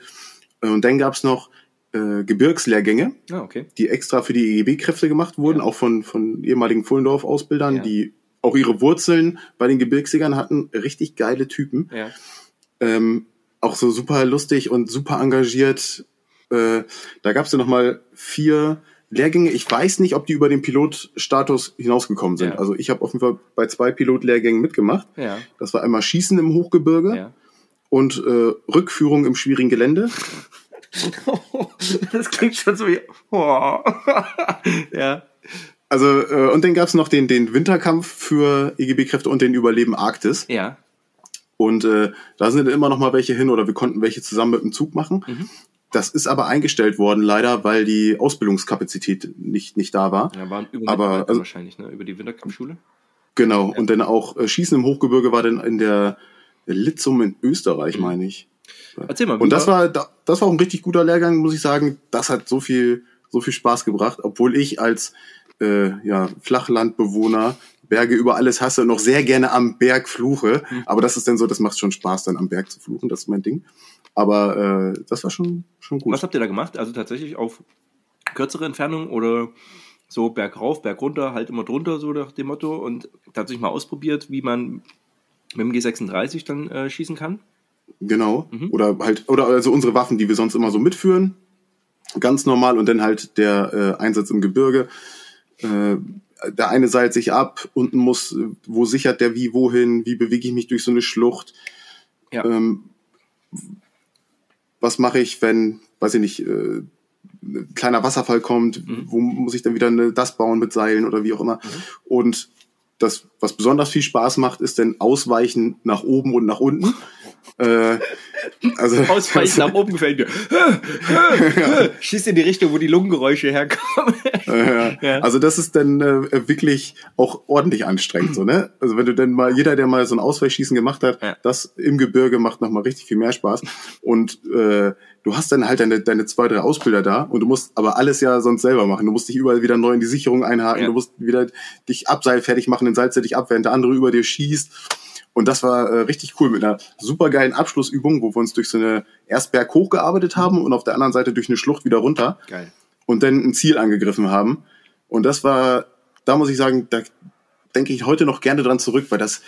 Und dann gab's noch äh, Gebirgslehrgänge, Ah, okay. die extra für die EGB-Kräfte gemacht wurden, Ja. auch von, von ehemaligen Fullendorf-Ausbildern, Ja. die auch ihre Wurzeln bei den Gebirgsjägern hatten. Richtig geile Typen. Ja. Ähm, auch so super lustig und super engagiert. Äh, da gab's ja noch mal vier Lehrgänge. Ich weiß nicht, ob die über den Pilotstatus hinausgekommen sind. Ja. Also ich habe auf jeden Fall bei zwei Pilotlehrgängen mitgemacht. Ja. Das war einmal Schießen im Hochgebirge Ja. und äh, Rückführung im schwierigen Gelände. (laughs) das klingt schon so wie. Oh. (laughs) ja. Also äh, und dann gab's noch den, den Winterkampf für EGB-Kräfte und den Überleben Arktis. Ja. Und äh, da sind immer noch mal welche hin oder wir konnten welche zusammen mit dem Zug machen. Mhm. Das ist aber eingestellt worden leider, weil die Ausbildungskapazität nicht, nicht da war. Ja, waren Aber, also- wahrscheinlich, ne? Über die Winterkampfschule. Genau. Und dann auch äh, Schießen im Hochgebirge war dann in der Litzum in Österreich, meine ich. Erzähl mal, Und das war, da- das war auch ein richtig guter Lehrgang, muss ich sagen. Das hat so viel, so viel Spaß gebracht, obwohl ich als äh, ja, Flachlandbewohner Berge über alles hasse und noch sehr gerne am Berg fluche. Aber das ist dann so, das macht schon Spaß, dann am Berg zu fluchen. Das ist mein Ding. Aber äh, das war schon, schon gut. Was habt ihr da gemacht? Also tatsächlich auf kürzere Entfernung oder so bergauf, bergunter, halt immer drunter, so nach dem Motto und tatsächlich mal ausprobiert, wie man mit dem G36 dann äh, schießen kann? Genau. Mhm. Oder halt, oder also unsere Waffen, die wir sonst immer so mitführen. Ganz normal und dann halt der äh, Einsatz im Gebirge. Äh, der eine seilt sich ab, unten muss, wo sichert der wie wohin, wie bewege ich mich durch so eine Schlucht. Ja. Ähm, was mache ich, wenn, weiß ich nicht, äh, ein kleiner Wasserfall kommt, Mhm. wo muss ich dann wieder eine, das bauen mit Seilen oder wie auch immer. Und das, was besonders viel Spaß macht, ist dann Ausweichen nach oben und nach unten. Äh, also, (laughs) Ausweichen nach oben gefällt dir. Schießt in die Richtung, wo die Lungengeräusche herkommen. Äh, (laughs) Ja. Also das ist dann äh, wirklich auch ordentlich anstrengend, so ne? Also wenn du dann mal jeder, der mal so ein Ausweichschießen gemacht hat, Ja. das im Gebirge macht noch mal richtig viel mehr Spaß. Und äh, du hast dann halt deine, deine zwei, drei Ausbilder da und du musst aber alles ja sonst selber machen. Du musst dich überall wieder neu in die Sicherung einhaken, Ja. du musst wieder dich abseilfertig machen, den Salz dich ab, während der andere über dir schießt. Und das war äh, richtig cool mit einer supergeilen Abschlussübung, wo wir uns durch so eine erst Berg hochgearbeitet haben und auf der anderen Seite durch eine Schlucht wieder runter Geil. und dann ein Ziel angegriffen haben. Und das war, da muss ich sagen, da denke ich heute noch gerne dran zurück, weil das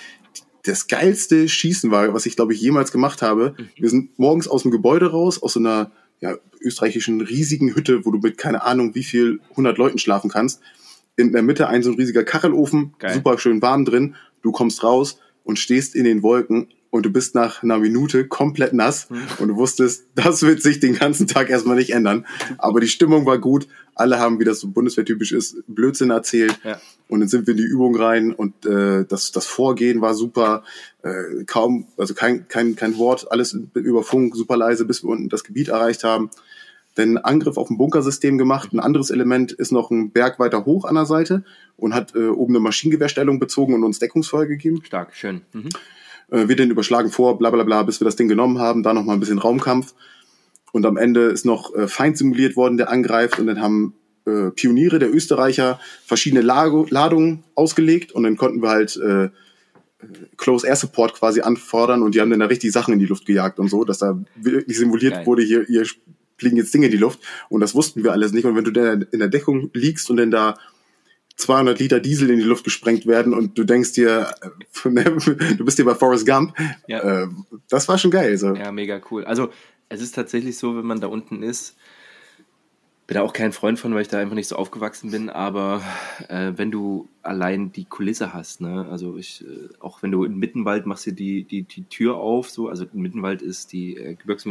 das geilste Schießen war, was ich glaube ich jemals gemacht habe. Wir sind morgens aus dem Gebäude raus, aus so einer ja, österreichischen riesigen Hütte, wo du mit keine Ahnung wie viel 100 Leuten schlafen kannst. In der Mitte ein so ein riesiger Kachelofen, Geil. super schön warm drin. Du kommst raus und stehst in den Wolken und du bist nach einer Minute komplett nass und du wusstest, (laughs) das wird sich den ganzen Tag erstmal nicht ändern. Aber die Stimmung war gut. Alle haben, wie das so bundeswehrtypisch ist, Blödsinn erzählt. Ja. Und dann sind wir in die Übung rein und äh, das, das Vorgehen war super. Äh, kaum, also kein, kein, kein Wort, alles über Funk, super leise, bis wir unten das Gebiet erreicht haben. Dann Angriff auf ein Bunkersystem gemacht. Ein anderes Element ist noch ein Berg weiter hoch an der Seite und hat äh, oben eine Maschinengewehrstellung bezogen und uns Deckungsfeuer gegeben. Stark, schön. Mhm. Äh, wir den überschlagen vor, bla bla bla, bis wir das Ding genommen haben. Da noch mal ein bisschen Raumkampf. Und am Ende ist noch äh, Feind simuliert worden, der angreift. Und dann haben äh, Pioniere der Österreicher verschiedene Lago Ladungen ausgelegt. Und dann konnten wir halt äh, Close Air Support quasi anfordern. Und die haben dann da richtig Sachen in die Luft gejagt und so, dass da wirklich simuliert Geil. wurde, hier, hier fliegen jetzt Dinge in die Luft. Und das wussten wir alles nicht. Und wenn du dann in der Deckung liegst und dann da 200 Liter Diesel in die Luft gesprengt werden und du denkst dir, äh, (laughs) du bist hier bei Forrest Gump, Ja. äh, das war schon geil. So. Ja, mega cool. Also es ist tatsächlich so, wenn man da unten ist, bin da auch kein Freund von, weil ich da einfach nicht so aufgewachsen bin, aber äh, wenn du allein die Kulisse hast, ne, also ich, äh, auch wenn du in Mittenwald machst du die, die, die Tür auf, so, also in Mittenwald ist die äh, Gebirgs-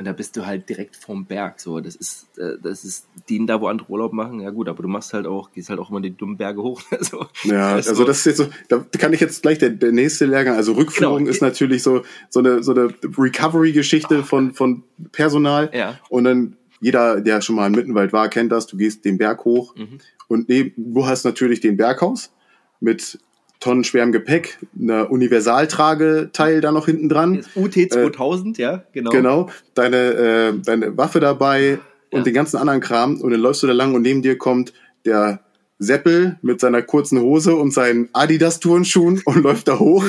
und da bist du halt direkt vom Berg. So, das ist, äh, das ist, die da, wo andere Urlaub machen, ja gut, aber du machst halt auch, gehst halt auch immer die dummen Berge hoch. (laughs) so, ja, das also das ist jetzt so, da kann ich jetzt gleich der, der nächste Lehrgang, also Rückführung genau. ist natürlich so, so eine, so eine Recovery-Geschichte von, von Personal. Ja. Und dann jeder, der schon mal im Mittenwald war, kennt das, du gehst den Berg hoch mhm. und neben, du hast natürlich den Berghaus mit tonnenschwerem Gepäck, einer Universaltrageteil da noch hinten dran. UT 2000, äh, ja, genau. Genau, deine, äh, deine Waffe dabei und ja. den ganzen anderen Kram und dann läufst du da lang und neben dir kommt der Seppel mit seiner kurzen Hose und seinen Adidas-Turnschuhen und (laughs) läuft da hoch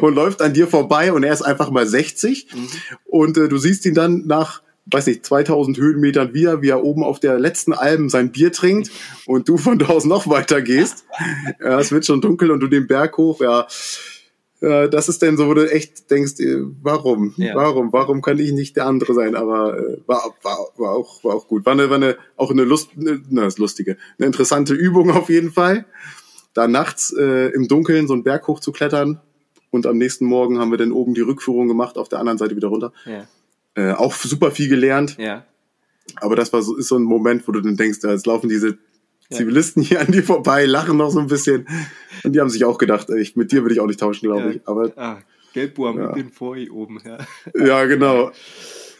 und läuft an dir vorbei und er ist einfach mal 60 mhm. und äh, du siehst ihn dann nach weiß nicht, 2000 Höhenmetern wieder, wie er oben auf der letzten Alben sein Bier trinkt und du von draußen noch weiter gehst. (laughs) Ja, es wird schon dunkel und du den Berg hoch, ja. ja das ist denn so, wo du echt denkst, äh, warum? Ja. Warum? Warum kann ich nicht der andere sein? Aber äh, war, war, war, auch, war auch gut. War eine, war eine auch eine Lust, eine, na, das lustige, eine interessante Übung auf jeden Fall. Da nachts äh, im Dunkeln so einen Berg hoch zu klettern und am nächsten Morgen haben wir dann oben die Rückführung gemacht, auf der anderen Seite wieder runter. Ja äh, auch super viel gelernt. Ja. Aber das war so, ist so ein Moment, wo du dann denkst, jetzt laufen diese Zivilisten hier an dir vorbei, lachen noch so ein bisschen. Und die haben sich auch gedacht, ich, mit dir würde ich auch nicht tauschen, glaube ja. ich. Aber, ah, Gelbbuam, ja. ich bin vor hier oben. Ja, ja genau. (laughs)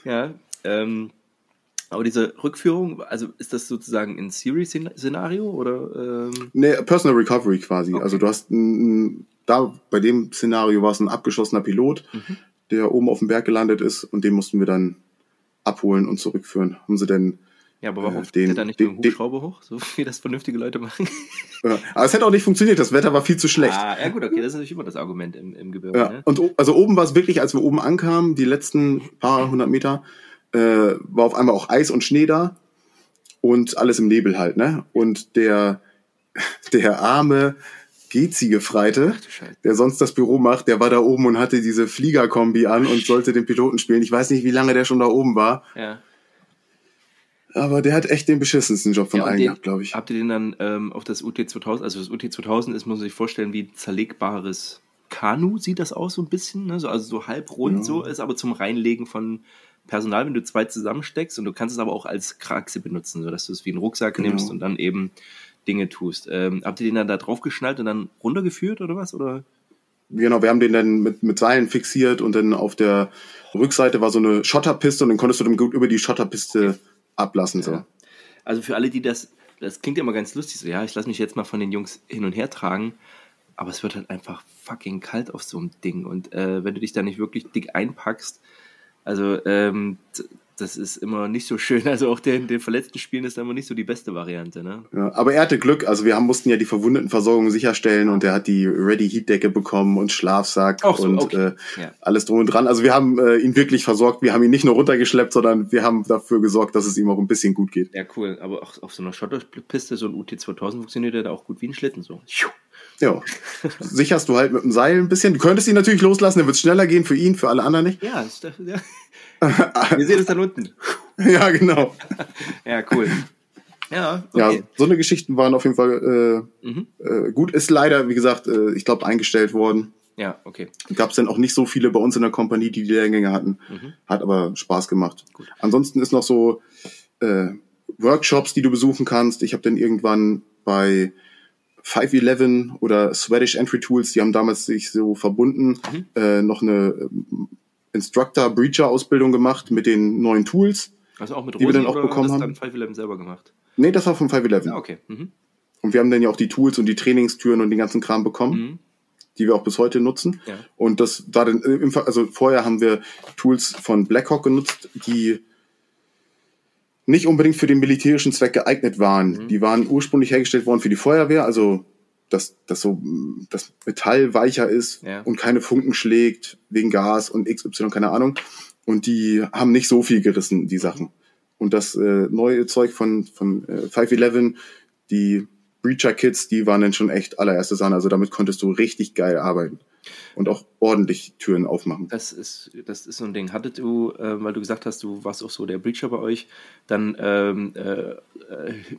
Ja, ähm, aber diese Rückführung, also ist das sozusagen ein Series-Szenario oder? Ähm? Nee, Personal Recovery quasi. Okay. Also du hast ein, da bei dem Szenario war es ein abgeschossener Pilot, mhm der oben auf dem Berg gelandet ist und den mussten wir dann abholen und zurückführen. Haben sie denn ja, aber warum äh, den, der da nicht den, mit dem Hubschrauber den, hoch, so (laughs) wie das vernünftige Leute machen? Ja, aber es hätte auch nicht funktioniert, das Wetter war viel zu schlecht. Ah, ja gut, okay, das ist natürlich immer das Argument im, im Gebirge. Ja, ne? und also oben war es wirklich, als wir oben ankamen, die letzten paar hundert Meter, äh, war auf einmal auch Eis und Schnee da und alles im Nebel halt, ne? Und der, (laughs) der arme Gezi-Gefreite, der sonst das Büro macht, der war da oben und hatte diese Fliegerkombi an und sollte den Piloten spielen. Ich weiß nicht, wie lange der schon da oben war. Ja. Aber der hat echt den beschissensten Job von ja, allen gehabt, glaube ich. Habt ihr den dann ähm, auf das UT2000, also das UT2000 ist, muss man sich vorstellen, wie ein zerlegbares Kanu sieht das aus so ein bisschen, ne? so, also so halb rund ja. so, ist aber zum Reinlegen von Personal, wenn du zwei zusammensteckst und du kannst es aber auch als Kraxe benutzen, so dass du es wie einen Rucksack genau. nimmst und dann eben Dinge tust. Ähm, habt ihr den dann da drauf geschnallt und dann runtergeführt oder was? Oder? Genau, wir haben den dann mit, mit Seilen fixiert und dann auf der Rückseite war so eine Schotterpiste und dann konntest du dann gut über die Schotterpiste ablassen. Ja. So. Also für alle, die das, das klingt ja immer ganz lustig, so ja, ich lasse mich jetzt mal von den Jungs hin und her tragen, aber es wird halt einfach fucking kalt auf so einem Ding und äh, wenn du dich da nicht wirklich dick einpackst, also ähm, das ist immer nicht so schön. (laughs) Also auch den, den verletzten Spielen ist immer nicht so die beste Variante. Ne? Ja, aber er hatte Glück. Also wir haben, mussten ja die Verwundetenversorgung sicherstellen und er hat die Ready Heat Decke bekommen und Schlafsack so, und okay. äh, ja. alles drum und dran. Also wir haben äh, ihn wirklich versorgt. Wir haben ihn nicht nur runtergeschleppt, sondern wir haben dafür gesorgt, dass es ihm auch ein bisschen gut geht. Ja, cool. Aber auch auf so einer Schotterpiste, so ein UT2000 funktioniert ja da auch gut wie ein Schlitten. So. Ja. Sicherst du halt mit dem Seil ein bisschen. Du könntest ihn natürlich loslassen, dann wird es schneller gehen für ihn, für alle anderen nicht. Ja, ist, ja. (laughs) Wir sehen es dann unten. Ja, genau. (laughs) ja, cool. Ja, okay. ja, so eine Geschichten waren auf jeden Fall äh, mhm. äh, gut. Ist leider, wie gesagt, äh, ich glaube, eingestellt worden. Ja, okay. Gab es dann auch nicht so viele bei uns in der Kompanie, die die Lehrgänge hatten. Mhm. Hat aber Spaß gemacht. Gut. Ansonsten ist noch so äh, Workshops, die du besuchen kannst. Ich habe dann irgendwann bei 511 oder Swedish Entry Tools, die haben damals sich so verbunden, mhm. äh, noch eine Instructor Breacher Ausbildung gemacht mit den neuen Tools. Also auch mit Rosen, die wir dann auch bekommen haben. Dann 511 selber gemacht. Nee, das war von 511. Ja, okay. Mhm. Und wir haben dann ja auch die Tools und die Trainingstüren und den ganzen Kram bekommen, mhm. die wir auch bis heute nutzen. Ja. Und das war dann, äh, also vorher haben wir Tools von Blackhawk genutzt, die nicht unbedingt für den militärischen Zweck geeignet waren. Mhm. Die waren ursprünglich hergestellt worden für die Feuerwehr, also dass, dass so das Metall weicher ist ja. und keine Funken schlägt wegen Gas und XY, keine Ahnung. Und die haben nicht so viel gerissen, die Sachen. Und das äh, neue Zeug von, von äh, 511, die Breacher-Kits, die waren dann schon echt allererste Sahne. Also damit konntest du richtig geil arbeiten und auch ordentlich Türen aufmachen. Das ist, das ist so ein Ding. Hattet du, äh, weil du gesagt hast, du warst auch so der Breacher bei euch, dann ähm, äh,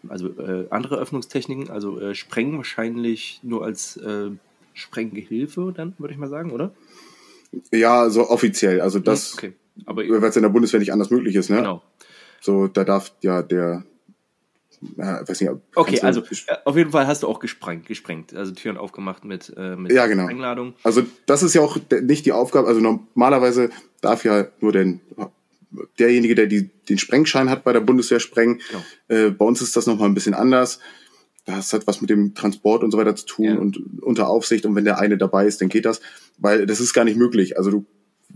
also äh, andere Öffnungstechniken, also äh, Sprengen wahrscheinlich nur als äh, Sprenggehilfe, dann würde ich mal sagen, oder? Ja, so offiziell. Also das, okay. Aber weil es in der Bundeswehr nicht anders möglich ist, ne? genau. So, da darf ja der, ja, weiß nicht, Okay, kannst du- also äh, auf jeden Fall hast du auch gesprengt, gesprengt. Also Türen aufgemacht mit, äh, mit Ja, genau. Sprengladung. Also das ist ja auch nicht die Aufgabe, also normalerweise darf ja nur den, derjenige, der die, den Sprengschein hat bei der Bundeswehr sprengen. Genau. Äh, bei uns ist das nochmal ein bisschen anders. Das hat was mit dem Transport und so weiter zu tun Ja. und unter Aufsicht. Und wenn der eine dabei ist, dann geht das. Weil das ist gar nicht möglich. Also du,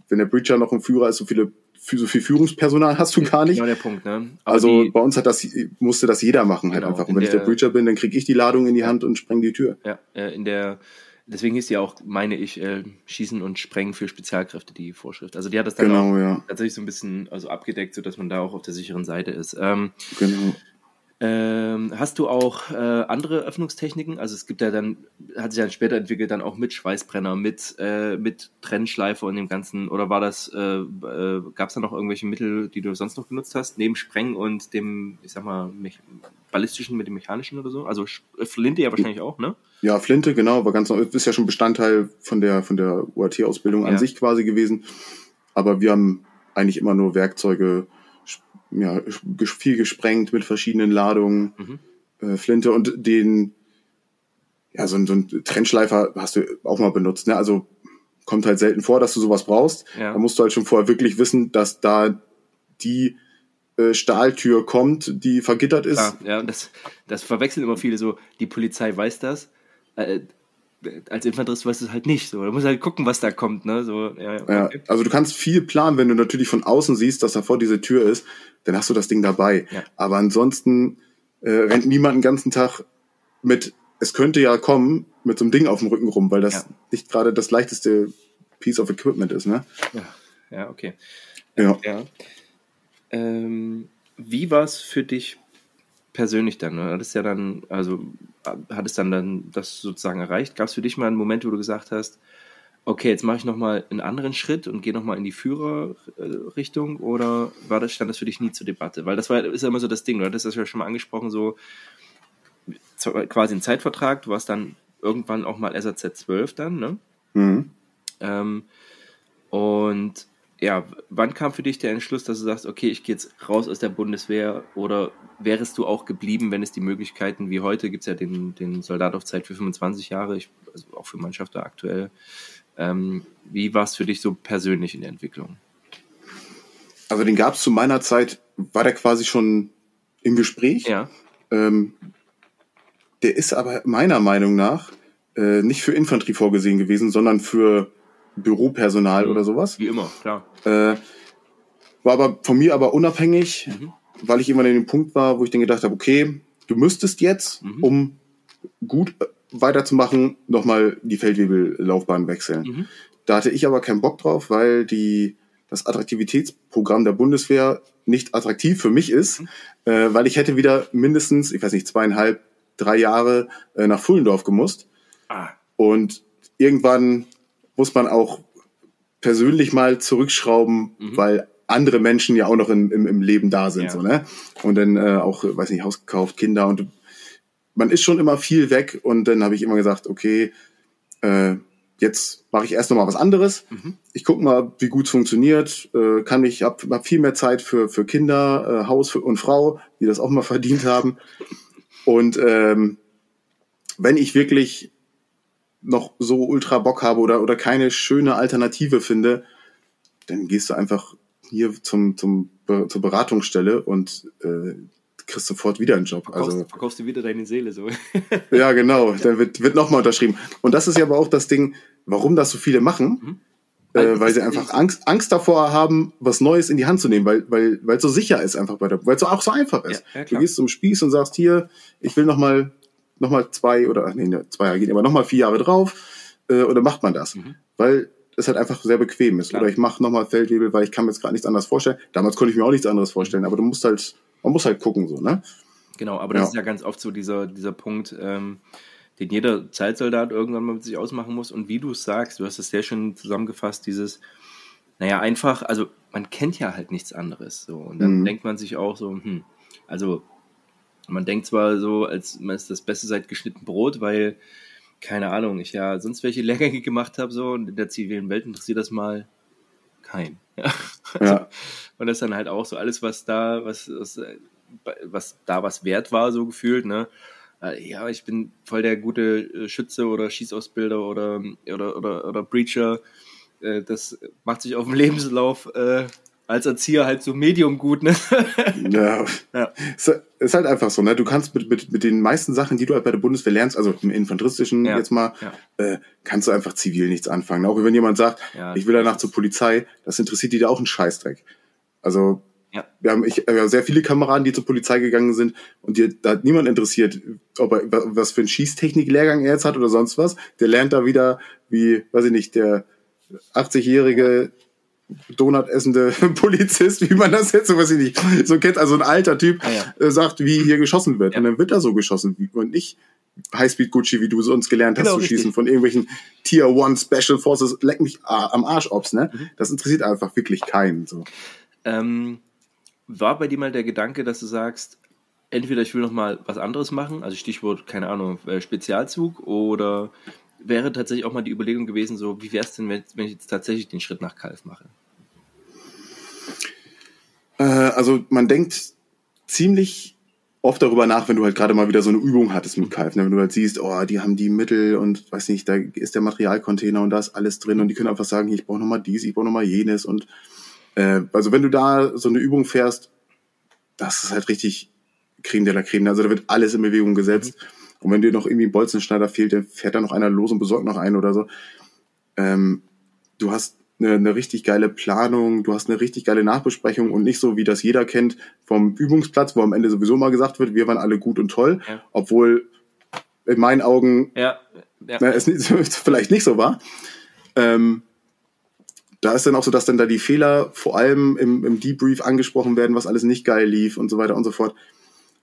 wenn der Breacher noch ein Führer ist, so viele, so viel Führungspersonal hast du gar nicht. Genau der Punkt, ne? Aber Also die, bei uns hat das, musste das jeder machen halt Genau, einfach. in Und wenn ich der der- Breacher bin, dann kriege ich die Ladung in die Hand und spreng die Tür. ja, äh, in der, deswegen ist ja auch, meine ich, äh, Schießen und Sprengen für Spezialkräfte die Vorschrift. Also die hat das dann auch Genau, ja. tatsächlich so ein bisschen also abgedeckt, sodass man da auch auf der sicheren Seite ist. Ähm, Genau. Ähm, hast du auch äh, andere Öffnungstechniken? Also es gibt ja dann, hat sich dann später entwickelt, dann auch mit Schweißbrenner, mit, äh, mit Trennschleife und dem Ganzen, oder war das, äh, äh, gab es da noch irgendwelche Mittel, die du sonst noch benutzt hast, neben Sprengen und dem, ich sag mal, ballistischen mit dem mechanischen oder so? Also äh, Flinte ja wahrscheinlich auch, ne? Ja, Flinte, genau, war ganz. Ist ja schon Bestandteil von der, von der UAT-Ausbildung an Ja. sich quasi gewesen. Aber wir haben eigentlich immer nur Werkzeuge, ja, viel gesprengt mit verschiedenen Ladungen, Mhm. äh, Flinte und den, ja, so, ein- so ein Trennschleifer hast du auch mal benutzt, ne? Also kommt halt selten vor, dass du sowas brauchst. Ja. Da musst du halt schon vorher wirklich wissen, dass da die äh, Stahltür kommt, die vergittert ist. Klar, ja, und das, das verwechseln immer viele so, die Polizei weiß das, äh, als Infanterist weißt du es halt nicht, so, da musst du halt gucken, was da kommt, ne, so, ja, Ja, also du kannst viel planen, wenn du natürlich von außen siehst, dass davor diese Tür ist, dann hast du das Ding dabei. Ja. Aber ansonsten äh, rennt niemand den ganzen Tag mit, es könnte ja kommen, mit so einem Ding auf dem Rücken rum, weil das nicht gerade das leichteste Piece of Equipment ist, ne? Ja, okay. Ja. Ja. Ähm, wie war es für dich persönlich dann? Ne? Hattest ja dann, also hattest dann dann das sozusagen erreicht? Gab es für dich mal einen Moment, wo du gesagt hast, okay, jetzt mache ich nochmal einen anderen Schritt und gehe nochmal in die Führerrichtung oder war das, stand das für dich nie zur Debatte? Weil das war, ist ja immer so das Ding, du hattest das ja schon mal angesprochen, so so quasi ein Zeitvertrag, du warst dann irgendwann auch mal SAZ 12 dann, ne? Mhm. Ähm, und ja, wann kam für dich der Entschluss, dass du sagst, okay, ich gehe jetzt raus aus der Bundeswehr oder wärest du auch geblieben, wenn es die Möglichkeiten wie heute gibt es ja den, den Soldat auf Zeit für 25 Jahre, ich, also auch für Mannschaften aktuell. Ähm, wie war es für dich so persönlich in der Entwicklung? Also den gab es zu meiner Zeit, war der quasi schon im Gespräch. Ja, Ähm, der ist aber meiner Meinung nach äh, nicht für Infanterie vorgesehen gewesen, sondern für Büropersonal Mhm. oder sowas. wie immer, klar. Äh, war aber von mir aber unabhängig, Mhm. weil ich immer an dem Punkt war, wo ich dann gedacht habe, okay, du müsstest jetzt, Mhm. um gut äh, weiterzumachen, nochmal die Feldwebellaufbahn wechseln. Mhm. Da hatte ich aber keinen Bock drauf, weil die, das Attraktivitätsprogramm der Bundeswehr nicht attraktiv für mich ist, Mhm. äh, weil ich hätte wieder mindestens, ich weiß nicht, zweieinhalb, drei Jahre äh, nach Fullendorf gemusst. Ah, Und irgendwann muss man auch persönlich mal zurückschrauben, Mhm. weil andere Menschen ja auch noch in, im, im Leben da sind. Ja. So, ne? Und dann äh, auch, weiß nicht, Haus gekauft, Kinder und man ist schon immer viel weg und dann habe ich immer gesagt, okay, äh, jetzt mache ich erst noch mal was anderes. Mhm. Ich gucke mal, wie gut es funktioniert. Äh, kann ich hab, hab viel mehr Zeit für für Kinder, äh, Haus und Frau, die das auch mal (laughs) verdient haben. Und ähm, wenn ich wirklich noch so ultra Bock habe oder oder keine schöne Alternative finde, dann gehst du einfach hier zum zum zur Beratungsstelle und äh, kriegst sofort wieder einen Job. verkaufst, Also verkaufst du wieder deine Seele so. (laughs) ja, genau. Dann wird, wird nochmal unterschrieben. Und das ist ja aber auch das Ding, warum das so viele machen, Mhm. äh, weil sie einfach Angst, Angst davor haben, was Neues in die Hand zu nehmen, weil weil weil es so sicher ist einfach bei der, weil es auch so einfach ist. Ja, ja, du gehst zum Spieß und sagst hier, ich will nochmal noch mal zwei oder nee, ne, zwei Jahre gehen, aber nochmal vier Jahre drauf, äh, oder macht man das, Mhm. weil es halt einfach sehr bequem ist. Klar. Oder ich mache nochmal Feldwebel, weil ich kann mir jetzt gerade nichts anderes vorstellen. Damals konnte ich mir auch nichts anderes vorstellen, aber du musst halt, man muss halt gucken so, ne? Genau, aber das Ja. ist ja ganz oft so dieser, dieser Punkt, ähm, den jeder Zeitsoldat irgendwann mal mit sich ausmachen muss. Und wie du es sagst, du hast es sehr schön zusammengefasst, dieses, naja, einfach, also man kennt ja halt nichts anderes. So. Und dann Mhm. denkt man sich auch so, hm, also man denkt zwar so, als man ist das Beste seit geschnitten Brot, weil, keine Ahnung, ich ja sonst welche (laughs) Lehrgänge gemacht habe, so, und in der zivilen Welt interessiert das mal kein. Ja. (laughs) Ja. und das dann halt auch so alles, was da, was, was, was da was wert war, so gefühlt, ne? Äh, ja, ich bin voll der gute äh, Schütze oder Schießausbilder oder, oder, oder, oder Breacher. Äh, das macht sich auf dem Lebenslauf als Erzieher halt so medium gut, ne? (laughs) ja. ja. Ist halt einfach so, ne? Du kannst mit, mit, mit den meisten Sachen, die du halt bei der Bundeswehr lernst, also im Infanteristischen ja. jetzt mal, ja. äh, kannst du einfach zivil nichts anfangen. Auch wenn jemand sagt, ich will danach zur Polizei, das interessiert die da auch einen Scheißdreck. Also, wir haben ich, wir haben sehr viele Kameraden, die zur Polizei gegangen sind und die, da hat niemand interessiert, ob er was für einen Schießtechnik-Lehrgang er jetzt hat oder sonst was. Der lernt da wieder, wie, weiß ich nicht, der 80-jährige Donut essende (laughs) Polizist, wie man das jetzt so weiß ich nicht, so kennt, also ein alter Typ ah, ja. äh, sagt, wie hier geschossen wird. Ja. Und dann wird da so geschossen und nicht Highspeed Gucci, wie du sonst gelernt hast genau, zu richtig. schießen, von irgendwelchen Tier One Special Forces, leck mich am Arsch ob's, ne? Mhm. Das interessiert einfach wirklich keinen. So. Ähm, war bei dir mal der Gedanke, dass du sagst, entweder ich will noch mal was anderes machen, also Stichwort, keine Ahnung, äh, Spezialzug, oder wäre tatsächlich auch mal die Überlegung gewesen, so wie wäre es denn, wenn, wenn, ich jetzt tatsächlich den Schritt nach Kalf mache? Äh, also man denkt ziemlich oft darüber nach, wenn du halt gerade mal wieder so eine Übung hattest mit Kalf, ne? wenn du halt siehst, oh, die haben die Mittel und weiß nicht, da ist der Materialcontainer und da ist alles drin und die können einfach sagen, ich brauche nochmal dies, ich brauche nochmal jenes und äh, also wenn du da so eine Übung fährst, das ist halt richtig Creme de la Creme, also da wird alles in Bewegung gesetzt. Mhm und wenn dir noch irgendwie ein Bolzenschneider fehlt, dann fährt da noch einer los und besorgt noch einen oder so. Ähm, du hast eine, eine richtig geile Planung, du hast eine richtig geile Nachbesprechung und nicht so, wie das jeder kennt, vom Übungsplatz, wo am Ende sowieso mal gesagt wird, wir waren alle gut und toll, ja. obwohl in meinen Augen ja. Ja. Na, es (laughs) vielleicht nicht so war. Ähm, da ist dann auch so, dass dann da die Fehler vor allem im, im Debrief angesprochen werden, was alles nicht geil lief und so weiter und so fort.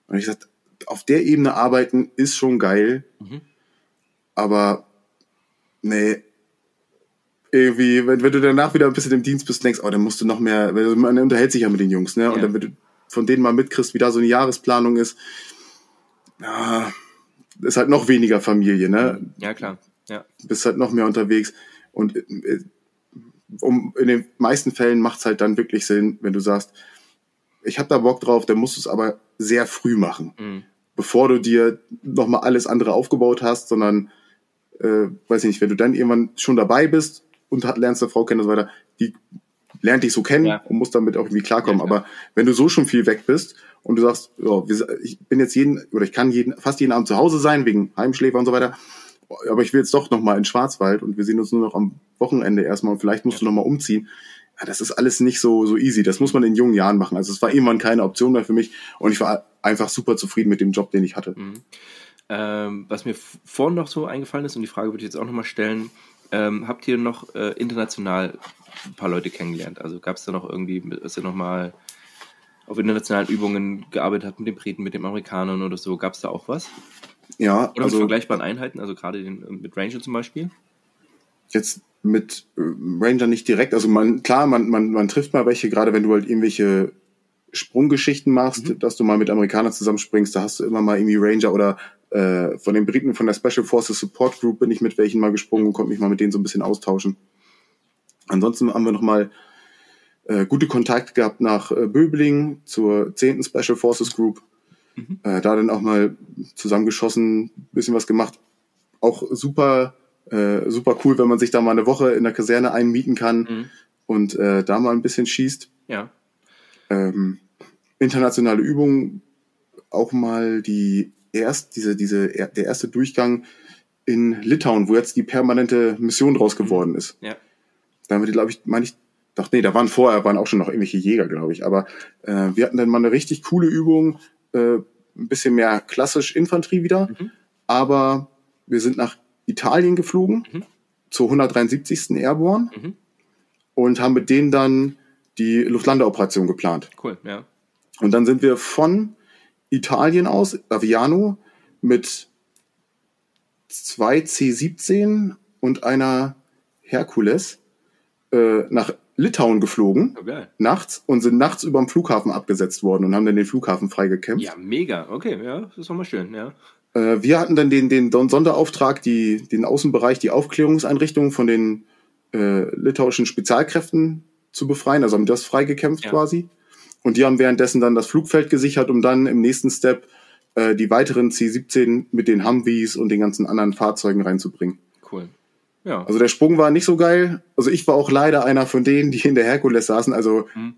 Und ich sagte, auf der Ebene arbeiten ist schon geil, mhm. aber nee, irgendwie, wenn, wenn du danach wieder ein bisschen im Dienst bist, denkst, oh, dann musst du noch mehr, man unterhält sich ja mit den Jungs, ne? Ja. Und dann, wenn du von denen mal mitkriegst, wie da so eine Jahresplanung ist, ja, ist halt noch weniger Familie, ne? Ja, klar. Ja. Bist halt noch mehr unterwegs. Und äh, um, in den meisten Fällen macht es halt dann wirklich Sinn, wenn du sagst, ich habe da Bock drauf, dann musst du es aber sehr früh machen. Mhm. Bevor du dir nochmal alles andere aufgebaut hast, sondern, äh, weiß ich nicht, wenn du dann irgendwann schon dabei bist und lernst eine Frau kennen und so weiter, die lernt dich so kennen ja. und muss damit auch irgendwie klarkommen. Ja, aber wenn du so schon viel weg bist und du sagst, ja, ich bin jetzt jeden, oder ich kann jeden, fast jeden Abend zu Hause sein, wegen Heimschläfer und so weiter, aber ich will jetzt doch nochmal in Schwarzwald und wir sehen uns nur noch am Wochenende erstmal und vielleicht musst ja. du nochmal umziehen das ist alles nicht so, so easy. Das muss man in jungen Jahren machen. Also es war irgendwann keine Option mehr für mich und ich war einfach super zufrieden mit dem Job, den ich hatte. Mhm. Ähm, was mir vorhin noch so eingefallen ist und die Frage würde ich jetzt auch nochmal stellen, ähm, habt ihr noch äh, international ein paar Leute kennengelernt? Also gab es da noch irgendwie, dass ihr nochmal auf internationalen Übungen gearbeitet habt mit den Briten, mit den Amerikanern oder so? Gab es da auch was? Ja. Oder also, mit vergleichbaren Einheiten, also gerade den, mit Ranger zum Beispiel? Jetzt mit äh, Ranger nicht direkt. Also man, klar, man, man, man trifft mal welche, gerade wenn du halt irgendwelche Sprunggeschichten machst, mhm. dass du mal mit Amerikanern zusammenspringst, da hast du immer mal irgendwie Ranger oder äh, von den Briten von der Special Forces Support Group bin ich mit welchen mal gesprungen und konnte mich mal mit denen so ein bisschen austauschen. Ansonsten haben wir noch mal äh, gute Kontakte gehabt nach äh, Böbling zur 10. Special Forces Group. Mhm. Äh, da dann auch mal zusammengeschossen, bisschen was gemacht. Auch super äh, super cool, wenn man sich da mal eine Woche in der Kaserne einmieten kann mhm. und äh, da mal ein bisschen schießt. Ja. Ähm, internationale Übungen, auch mal die erst, diese, diese, der erste Durchgang in Litauen, wo jetzt die permanente Mission draus mhm. geworden ist. Ja. Da haben wir, glaube ich, meine ich, doch, nee, da waren vorher, waren auch schon noch irgendwelche Jäger, glaube ich. Aber äh, wir hatten dann mal eine richtig coole Übung, äh, ein bisschen mehr klassisch Infanterie wieder. Mhm. Aber wir sind nach Italien geflogen, mhm. zur 173. Airborne mhm. und haben mit denen dann die Luftlandeoperation geplant. Cool, ja. Und dann sind wir von Italien aus, Aviano, mit zwei C-17 und einer Herkules äh, nach Litauen geflogen, okay. Oh, nachts, und sind nachts über dem Flughafen abgesetzt worden und haben dann den Flughafen freigekämpft. Ja, mega. Okay, ja, das ist nochmal schön, ja. Äh, wir hatten dann den, den Sonderauftrag, die, den Außenbereich, die Aufklärungseinrichtungen von den äh, litauischen Spezialkräften zu befreien, also haben das freigekämpft Ja. quasi. Und die haben währenddessen dann das Flugfeld gesichert, um dann im nächsten Step äh, die weiteren C-17 mit den Humvees und den ganzen anderen Fahrzeugen reinzubringen. Cool. Ja. Also der Sprung war nicht so geil. Also ich war auch leider einer von denen, die in der Herkules saßen. Also Mhm.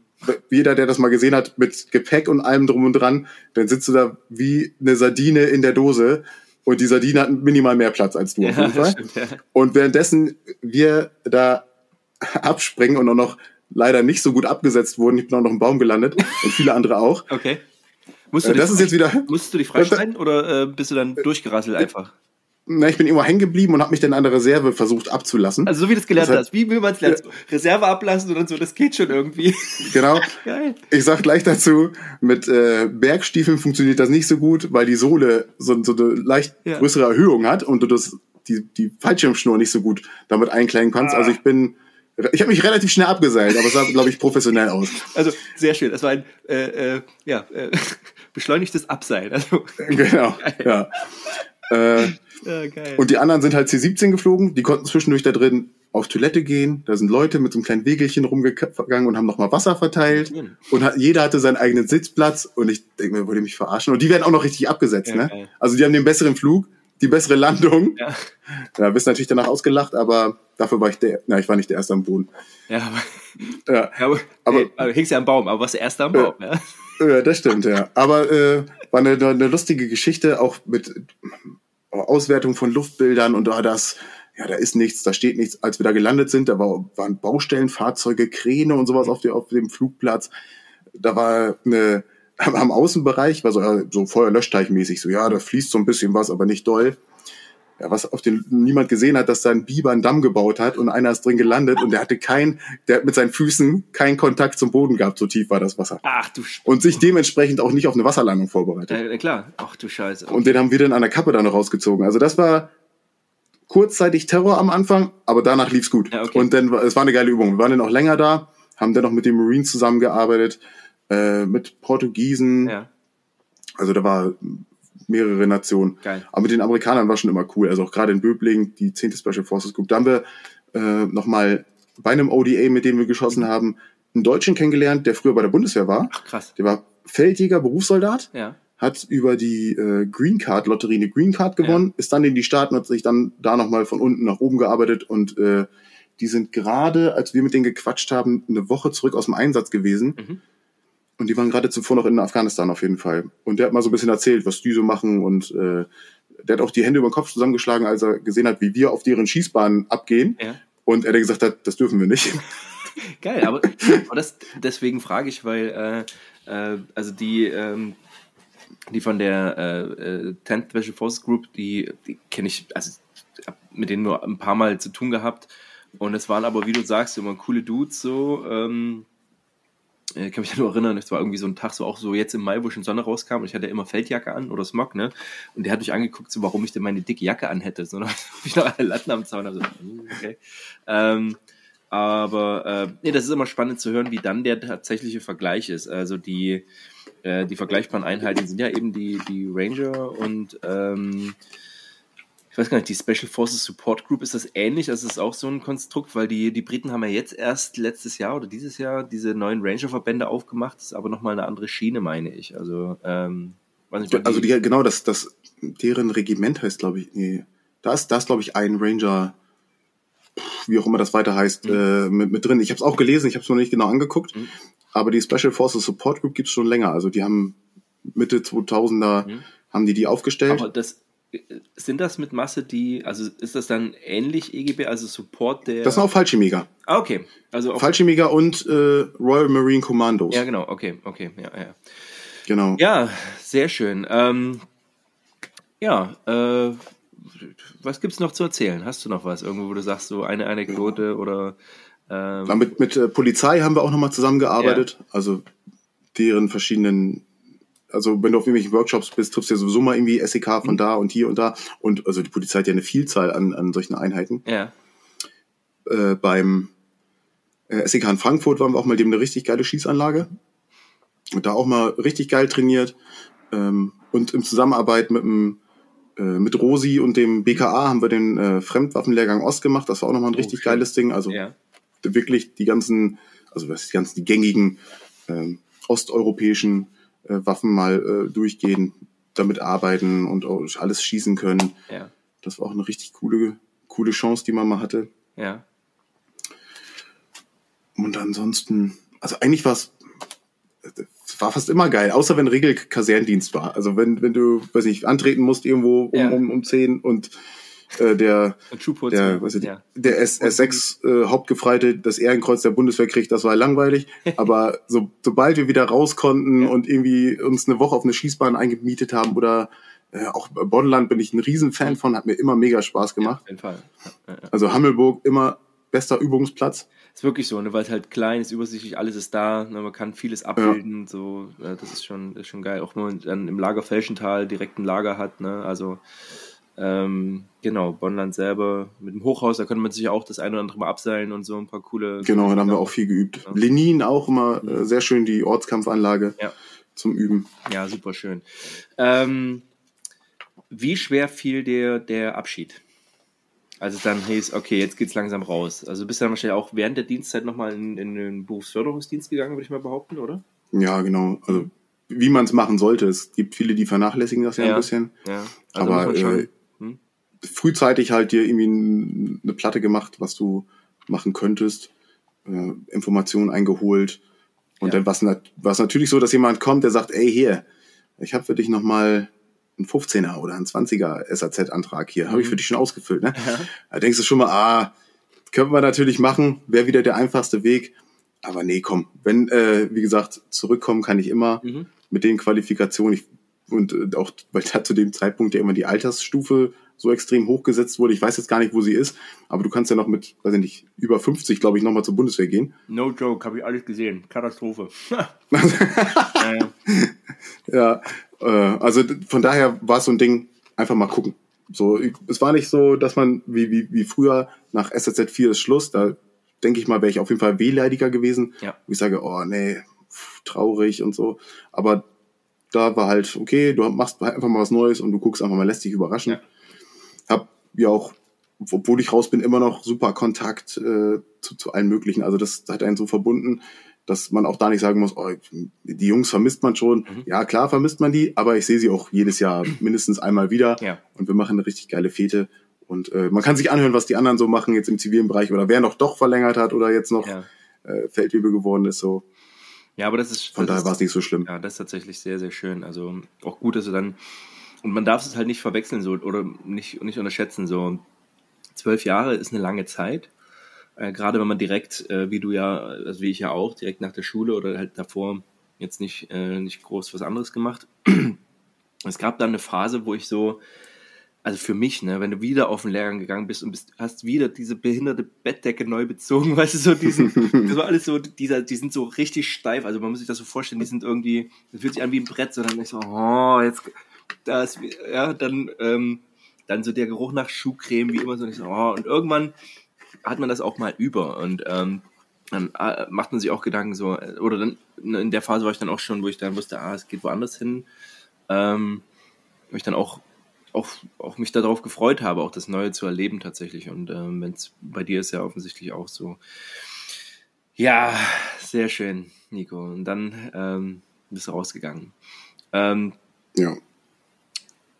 Jeder, der das mal gesehen hat, mit Gepäck und allem drum und dran, dann sitzt du da wie eine Sardine in der Dose. Und die Sardine hat minimal mehr Platz als du auf ja, jeden Fall. stimmt, ja. Und währenddessen wir da (laughs) abspringen und auch noch leider nicht so gut abgesetzt wurden, ich bin auch noch im Baum gelandet (laughs) und viele andere auch. Okay. Musst du Äh, das ist jetzt wieder- Musstest du dich freischneiden oder äh, bist du dann durchgerasselt einfach? Na, ich bin immer hängen geblieben und habe mich dann an der Reserve versucht abzulassen. Also so wie du es gelernt Das hast. Wie will man es lernen? Reserve ablassen und dann so, das geht schon irgendwie. (laughs) genau. (laughs) Geil. Ich sag gleich dazu, mit äh, Bergstiefeln funktioniert das nicht so gut, weil die Sohle so, so eine leicht Ja. größere Erhöhung hat und du das die, die Fallschirmschnur nicht so gut damit einklemmen kannst. Ah. Also ich bin ich habe mich relativ schnell abgeseilt, aber es sah, glaube ich, professionell aus. Also sehr schön. Das war ein äh, äh, ja, äh, (laughs) beschleunigtes Abseilen. Also, genau. Ja. Äh, ja. Und die anderen sind halt C17 geflogen, die konnten zwischendurch da drin auf Toilette gehen. Da sind Leute mit so einem kleinen Wegelchen rumgegangen und haben nochmal Wasser verteilt. Mhm. Und hat, jeder hatte seinen eigenen Sitzplatz. Und ich denke mir, wollte mich verarschen. Und die werden auch noch richtig abgesetzt. Ja, ne? geil. Also die haben den besseren Flug, die bessere Landung. ja. Ja, bist natürlich danach ausgelacht, aber dafür war ich der, na, ich war nicht der Erste am Boden. ja, aber, Ja, (laughs) aber, Aber- hey, aber du hängst ja am Baum, aber was der erste am Baum, ja. ja das stimmt, ja. Aber äh, war eine, eine lustige Geschichte, auch mit Auswertung von Luftbildern und da das, ja, da ist nichts, da steht nichts. Als wir da gelandet sind, da war, waren Baustellen, Fahrzeuge, Kräne und sowas auf, der, auf dem Flugplatz. Da war eine, (laughs) am Außenbereich war so, ja, so Feuerlöschteich-mäßig, so, ja, da fließt so ein bisschen was, aber nicht doll. Ja, was auf den niemand gesehen hat, dass da ein Biber einen Damm gebaut hat und einer ist drin gelandet und der hatte kein, der hat mit seinen Füßen keinen Kontakt zum Boden gehabt, so tief war das Wasser. Ach du Sch Und sich dementsprechend auch nicht auf eine Wasserlandung vorbereitet. äh, klar. Ach du Scheiße. Und den haben wir dann an der Kappe dann noch rausgezogen. Also das war kurzzeitig Terror am Anfang, aber danach lief's gut. Ja, okay. Und dann, war- es war eine geile Übung. Wir waren dann auch länger da, haben dann noch mit den Marines zusammengearbeitet, äh, mit Portugiesen. ja, Also da war mehrere Nationen. geil. Aber mit den Amerikanern war schon immer cool. Also auch gerade in Böblingen, die 10. Special Forces Group. Da haben wir äh, nochmal bei einem ODA, mit dem wir geschossen haben, einen Deutschen kennengelernt, der früher bei der Bundeswehr war. Ach krass. Der war Feldjäger, Berufssoldat, Ja. hat über die äh, Green Card Lotterie eine Green Card gewonnen, ist dann in die Staaten und hat sich dann da nochmal von unten nach oben gearbeitet und äh, die sind gerade, als wir mit denen gequatscht haben, eine Woche zurück aus dem Einsatz gewesen. Mhm. Und die waren gerade zuvor noch in Afghanistan auf jeden Fall. Und der hat mal so ein bisschen erzählt, was die so machen und äh, der hat auch die Hände über den Kopf zusammengeschlagen, als er gesehen hat, wie wir auf deren Schießbahnen abgehen. Ja. Und er gesagt hat, das dürfen wir nicht. (laughs) Geil, aber, aber das, deswegen frage ich, weil äh, äh, also die, ähm, die von der äh, äh, 10th Special Forces Group, die, die kenne ich, also ich hab mit denen nur ein paar Mal zu tun gehabt und es waren aber, wie du sagst, immer coole Dudes so. Ähm, ich kann mich nur erinnern, es war irgendwie so ein Tag, so auch so jetzt im Mai, wo schon Sonne rauskam und ich hatte immer Feldjacke an oder Smog, ne? Und der hat mich angeguckt, so warum ich denn meine dicke Jacke anhätte. So, (laughs) dann hab ich noch alle Latten am Zaun. Also, okay. Ähm, aber äh, nee, das ist immer spannend zu hören, wie dann der tatsächliche Vergleich ist. Also die, äh, die vergleichbaren Einheiten sind ja eben die, die Ranger und ähm, ich weiß gar nicht, die Special Forces Support Group, ist das ähnlich? Also ist auch so ein Konstrukt, weil die, die Briten haben ja jetzt erst letztes Jahr oder dieses Jahr diese neuen Ranger-Verbände aufgemacht, das ist aber nochmal eine andere Schiene, meine ich. Also, ähm, nicht, Also die, genau, das, das, deren Regiment heißt, glaube ich, nee, da ist, da ist, glaube ich, ein Ranger, wie auch immer das weiter heißt, äh, mit, mit drin. Ich habe es auch gelesen, ich habe es noch nicht genau angeguckt, Mhm. aber die Special Forces Support Group gibt's schon länger. Also die haben Mitte 2000er, Mhm. haben die die aufgestellt. Aber das sind das mit Masse die, also ist das dann ähnlich EGB, also Support der. das sind auch Fallschirmjäger. ah, okay. Also auch, Fallschirmjäger und äh, Royal Marine Commandos. ja, genau, okay, okay, ja, ja. Genau. Ja, sehr schön. Ähm, ja, äh, was gibt's noch zu erzählen? Hast du noch was? Irgendwo, wo du sagst, so eine Anekdote oder ähm, mit, mit äh, Polizei haben wir auch nochmal zusammengearbeitet. Also deren verschiedenen, also wenn du auf irgendwelchen Workshops bist, triffst du ja sowieso mal irgendwie SEK Mhm. von da und hier und da. Und also die Polizei hat ja eine Vielzahl an, an solchen Einheiten. ja, Äh, beim äh, SEK in Frankfurt waren wir auch mal, haben eine richtig geile Schießanlage. Und da auch mal richtig geil trainiert. Ähm, und im Zusammenarbeit mit dem äh, mit Rosi und dem BKA haben wir den äh, Fremdwaffenlehrgang Ost gemacht. Das war auch nochmal ein richtig schön. geiles Ding. Also ja, wirklich die ganzen also was die ganzen die gängigen ähm, osteuropäischen Waffen mal äh, durchgehen, damit arbeiten und alles schießen können. Ja. Das war auch eine richtig coole, coole Chance, die man mal hatte. Ja. Und ansonsten, also eigentlich war es war fast immer geil, außer wenn Regelkaserndienst war. Also wenn, wenn du, weiß nicht, antreten musst irgendwo um, Ja. um, um 10 und äh, der, der, weiß ich, ja. der S S6 äh, Hauptgefreite das Ehrenkreuz der Bundeswehr kriegt, das war langweilig. (laughs) Aber so, sobald wir wieder raus konnten Ja. und irgendwie uns eine Woche auf eine Schießbahn eingemietet haben oder äh, auch Boddenland bin ich ein Riesenfan von, hat mir immer mega Spaß gemacht. Auf jeden Fall. Ja, ja, ja. Also Hammelburg immer bester Übungsplatz. Ist wirklich so, ne, weil es halt klein ist, übersichtlich, alles ist da, ne, man kann vieles abbilden, so, ja, das ist schon, das ist schon geil. Auch wenn man dann im Lager Felschental direkt ein Lager hat, ne, also, ähm, genau, Bonnland selber mit dem Hochhaus, da könnte man sich auch das eine oder andere mal abseilen und so ein paar coole. Genau, da haben wir auch viel geübt. Lenin auch immer äh, sehr schön, die Ortskampfanlage Ja. zum Üben. Ja, super schön. Ähm, wie schwer fiel dir der Abschied? Als es dann hieß, okay, jetzt geht's langsam raus. Also du bist dann wahrscheinlich auch während der Dienstzeit nochmal in, in den Berufsförderungsdienst gegangen, würde ich mal behaupten, oder? Ja, genau. Also wie man es machen sollte. Es gibt viele, die vernachlässigen das ja, Ja. ein bisschen. Ja. Aber, man schon- äh? Frühzeitig halt dir irgendwie eine Platte gemacht, was du machen könntest, äh, Informationen eingeholt. Und Ja. dann war es natürlich so, dass jemand kommt, der sagt, ey, hier, ich habe für dich nochmal einen 15er oder einen 20er SAZ-Antrag hier. Habe ich Mhm. für dich schon ausgefüllt. Ne? Ja. Da denkst du schon mal, ah, können wir natürlich machen, wäre wieder der einfachste Weg. Aber nee, komm, wenn, äh, wie gesagt, zurückkommen kann ich immer Mhm. mit den Qualifikationen. Ich, und äh, auch, weil da zu dem Zeitpunkt ja immer die Altersstufe so extrem hochgesetzt wurde. Ich weiß jetzt gar nicht, wo sie ist, aber du kannst ja noch mit, weiß ich nicht, über 50, glaube ich, nochmal zur Bundeswehr gehen. No joke, habe ich alles gesehen. Katastrophe. (laughs) äh, Ja, äh, also von daher war es so ein Ding, einfach mal gucken. So, ich, es war nicht so, dass man wie, wie, wie früher nach SSZ 4 ist Schluss, da denke ich mal, wäre ich auf jeden Fall wehleidiger gewesen. Ja. Wo ich sage, oh nee, pff, traurig und so. Aber da war halt, okay, du machst einfach mal was Neues und du guckst einfach mal, lässt dich überraschen. Ja. Ja auch, obwohl ich raus bin, immer noch super Kontakt äh, zu, zu allen möglichen. Also das hat einen so verbunden, dass man auch da nicht sagen muss, oh, die Jungs vermisst man schon. Mhm. Ja, klar vermisst man die, aber ich sehe sie auch jedes Jahr (clears throat) mindestens einmal wieder. Ja. Und wir machen eine richtig geile Fete. Und äh, man kann sich anhören, was die anderen so machen jetzt im zivilen Bereich oder wer noch doch verlängert hat oder jetzt noch ja. äh, Feldwebel geworden ist. So ja, aber das ist. von das daher war es nicht so schlimm. Ja, das ist tatsächlich sehr, sehr schön. Also auch gut, dass du dann. Und man darf es halt nicht verwechseln so oder nicht, nicht unterschätzen. So zwölf Jahre ist eine lange Zeit. Äh, gerade wenn man direkt, äh, wie du ja, also wie ich ja auch, direkt nach der Schule oder halt davor jetzt nicht, äh, nicht groß was anderes gemacht. (clears throat) Es gab dann eine Phase, wo ich so, also für mich, ne, wenn du wieder auf den Lehrgang gegangen bist und bist, hast wieder diese behinderte Bettdecke neu bezogen, (laughs) weißt du, so diesen, das war alles so, dieser, die sind so richtig steif, also man muss sich das so vorstellen, die sind irgendwie, das fühlt sich an wie ein Brett, so dann ich so, oh, jetzt, da ja, dann, ähm, dann so der Geruch nach Schuhcreme, wie immer so, und so, oh, und irgendwann hat man das auch mal über und, ähm, dann äh, macht man sich auch Gedanken so, äh, oder dann in der Phase war ich dann auch schon, wo ich dann wusste, ah, es geht woanders hin, ähm, wo ich dann auch, auch, auch mich darauf gefreut habe, auch das Neue zu erleben tatsächlich. Und ähm, wenn es bei dir ist ja offensichtlich auch so. Ja, sehr schön, Nico. Und dann ähm, bist du rausgegangen. Ähm, Ja.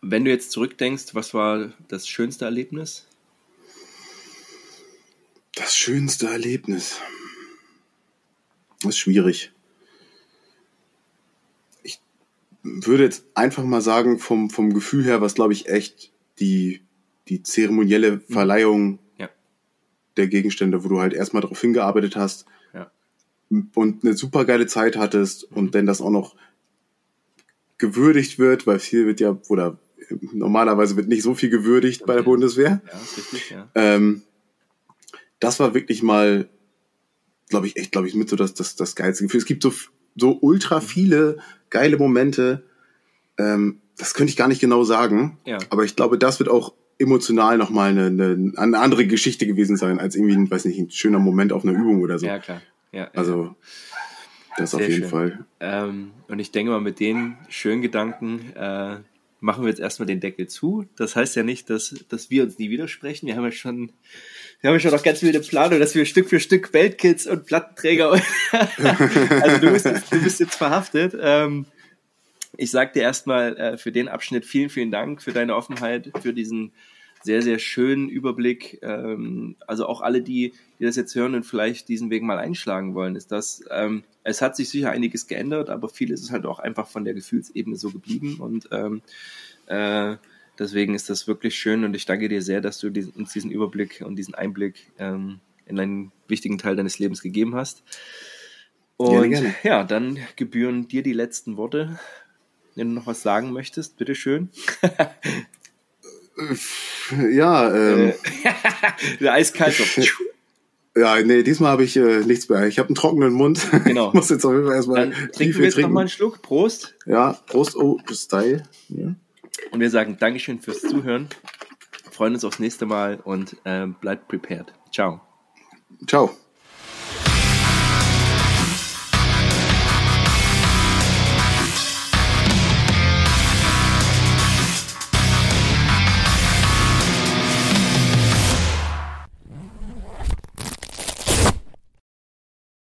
Wenn du jetzt zurückdenkst, was war das schönste Erlebnis? Das schönste Erlebnis. Das ist schwierig. Ich würde jetzt einfach mal sagen, vom, vom Gefühl her, was glaube ich echt die, die zeremonielle Verleihung Ja. der Gegenstände, wo du halt erstmal darauf hingearbeitet hast Ja. und eine super geile Zeit hattest und dann das auch noch gewürdigt wird, weil viel wird ja, oder normalerweise wird nicht so viel gewürdigt bei der. Bundeswehr. Ja, ist richtig, ja. Ähm, das war wirklich mal, glaube ich, echt, glaube ich, mit so das, das, das geilste Gefühl. Es gibt so, so ultra viele geile Momente. Ähm, das könnte ich gar nicht genau sagen. Ja. Aber ich glaube, das wird auch emotional nochmal eine, eine, eine andere Geschichte gewesen sein, als irgendwie, ein, weiß nicht, ein schöner Moment auf einer Übung oder so. Ja, klar. Ja, ja. Also, das auf jeden schön. Fall. Ähm, und ich denke mal, mit den schönen Gedanken äh, machen wir jetzt erstmal den Deckel zu. Das heißt ja nicht, dass, dass wir uns nie widersprechen. Wir haben ja schon, wir haben ja schon noch ganz wilde Planung, dass wir Stück für Stück Weltkids und Plattenträger. (laughs) also du bist, du bist jetzt verhaftet. Ähm, ich sag dir erstmal äh, für den Abschnitt vielen, vielen Dank für deine Offenheit, für diesen sehr, sehr schönen Überblick. Ähm, also auch alle, die, die das jetzt hören und vielleicht diesen Weg mal einschlagen wollen, ist das, ähm, es hat sich sicher einiges geändert, aber vieles ist halt auch einfach von der Gefühlsebene so geblieben und ähm, äh, deswegen ist das wirklich schön und ich danke dir sehr, dass du diesen, uns diesen Überblick und diesen Einblick ähm, in einen wichtigen Teil deines Lebens gegeben hast. Und gerne. ja, dann gebühren dir die letzten Worte. Wenn du noch was sagen möchtest, bitteschön. (laughs) ja, ähm, (laughs) der eiskalt. (laughs) Ja, nee, diesmal habe ich äh, nichts mehr. Ich habe einen trockenen Mund. (laughs) Genau. ich muss jetzt auf jeden Fall erstmal Dann trinken wir jetzt nochmal einen Schluck. Prost. Ja, Prost, oh, Style. Ja. Und wir sagen Dankeschön fürs Zuhören. Freuen uns aufs nächste Mal und äh, bleibt prepared. Ciao. Ciao.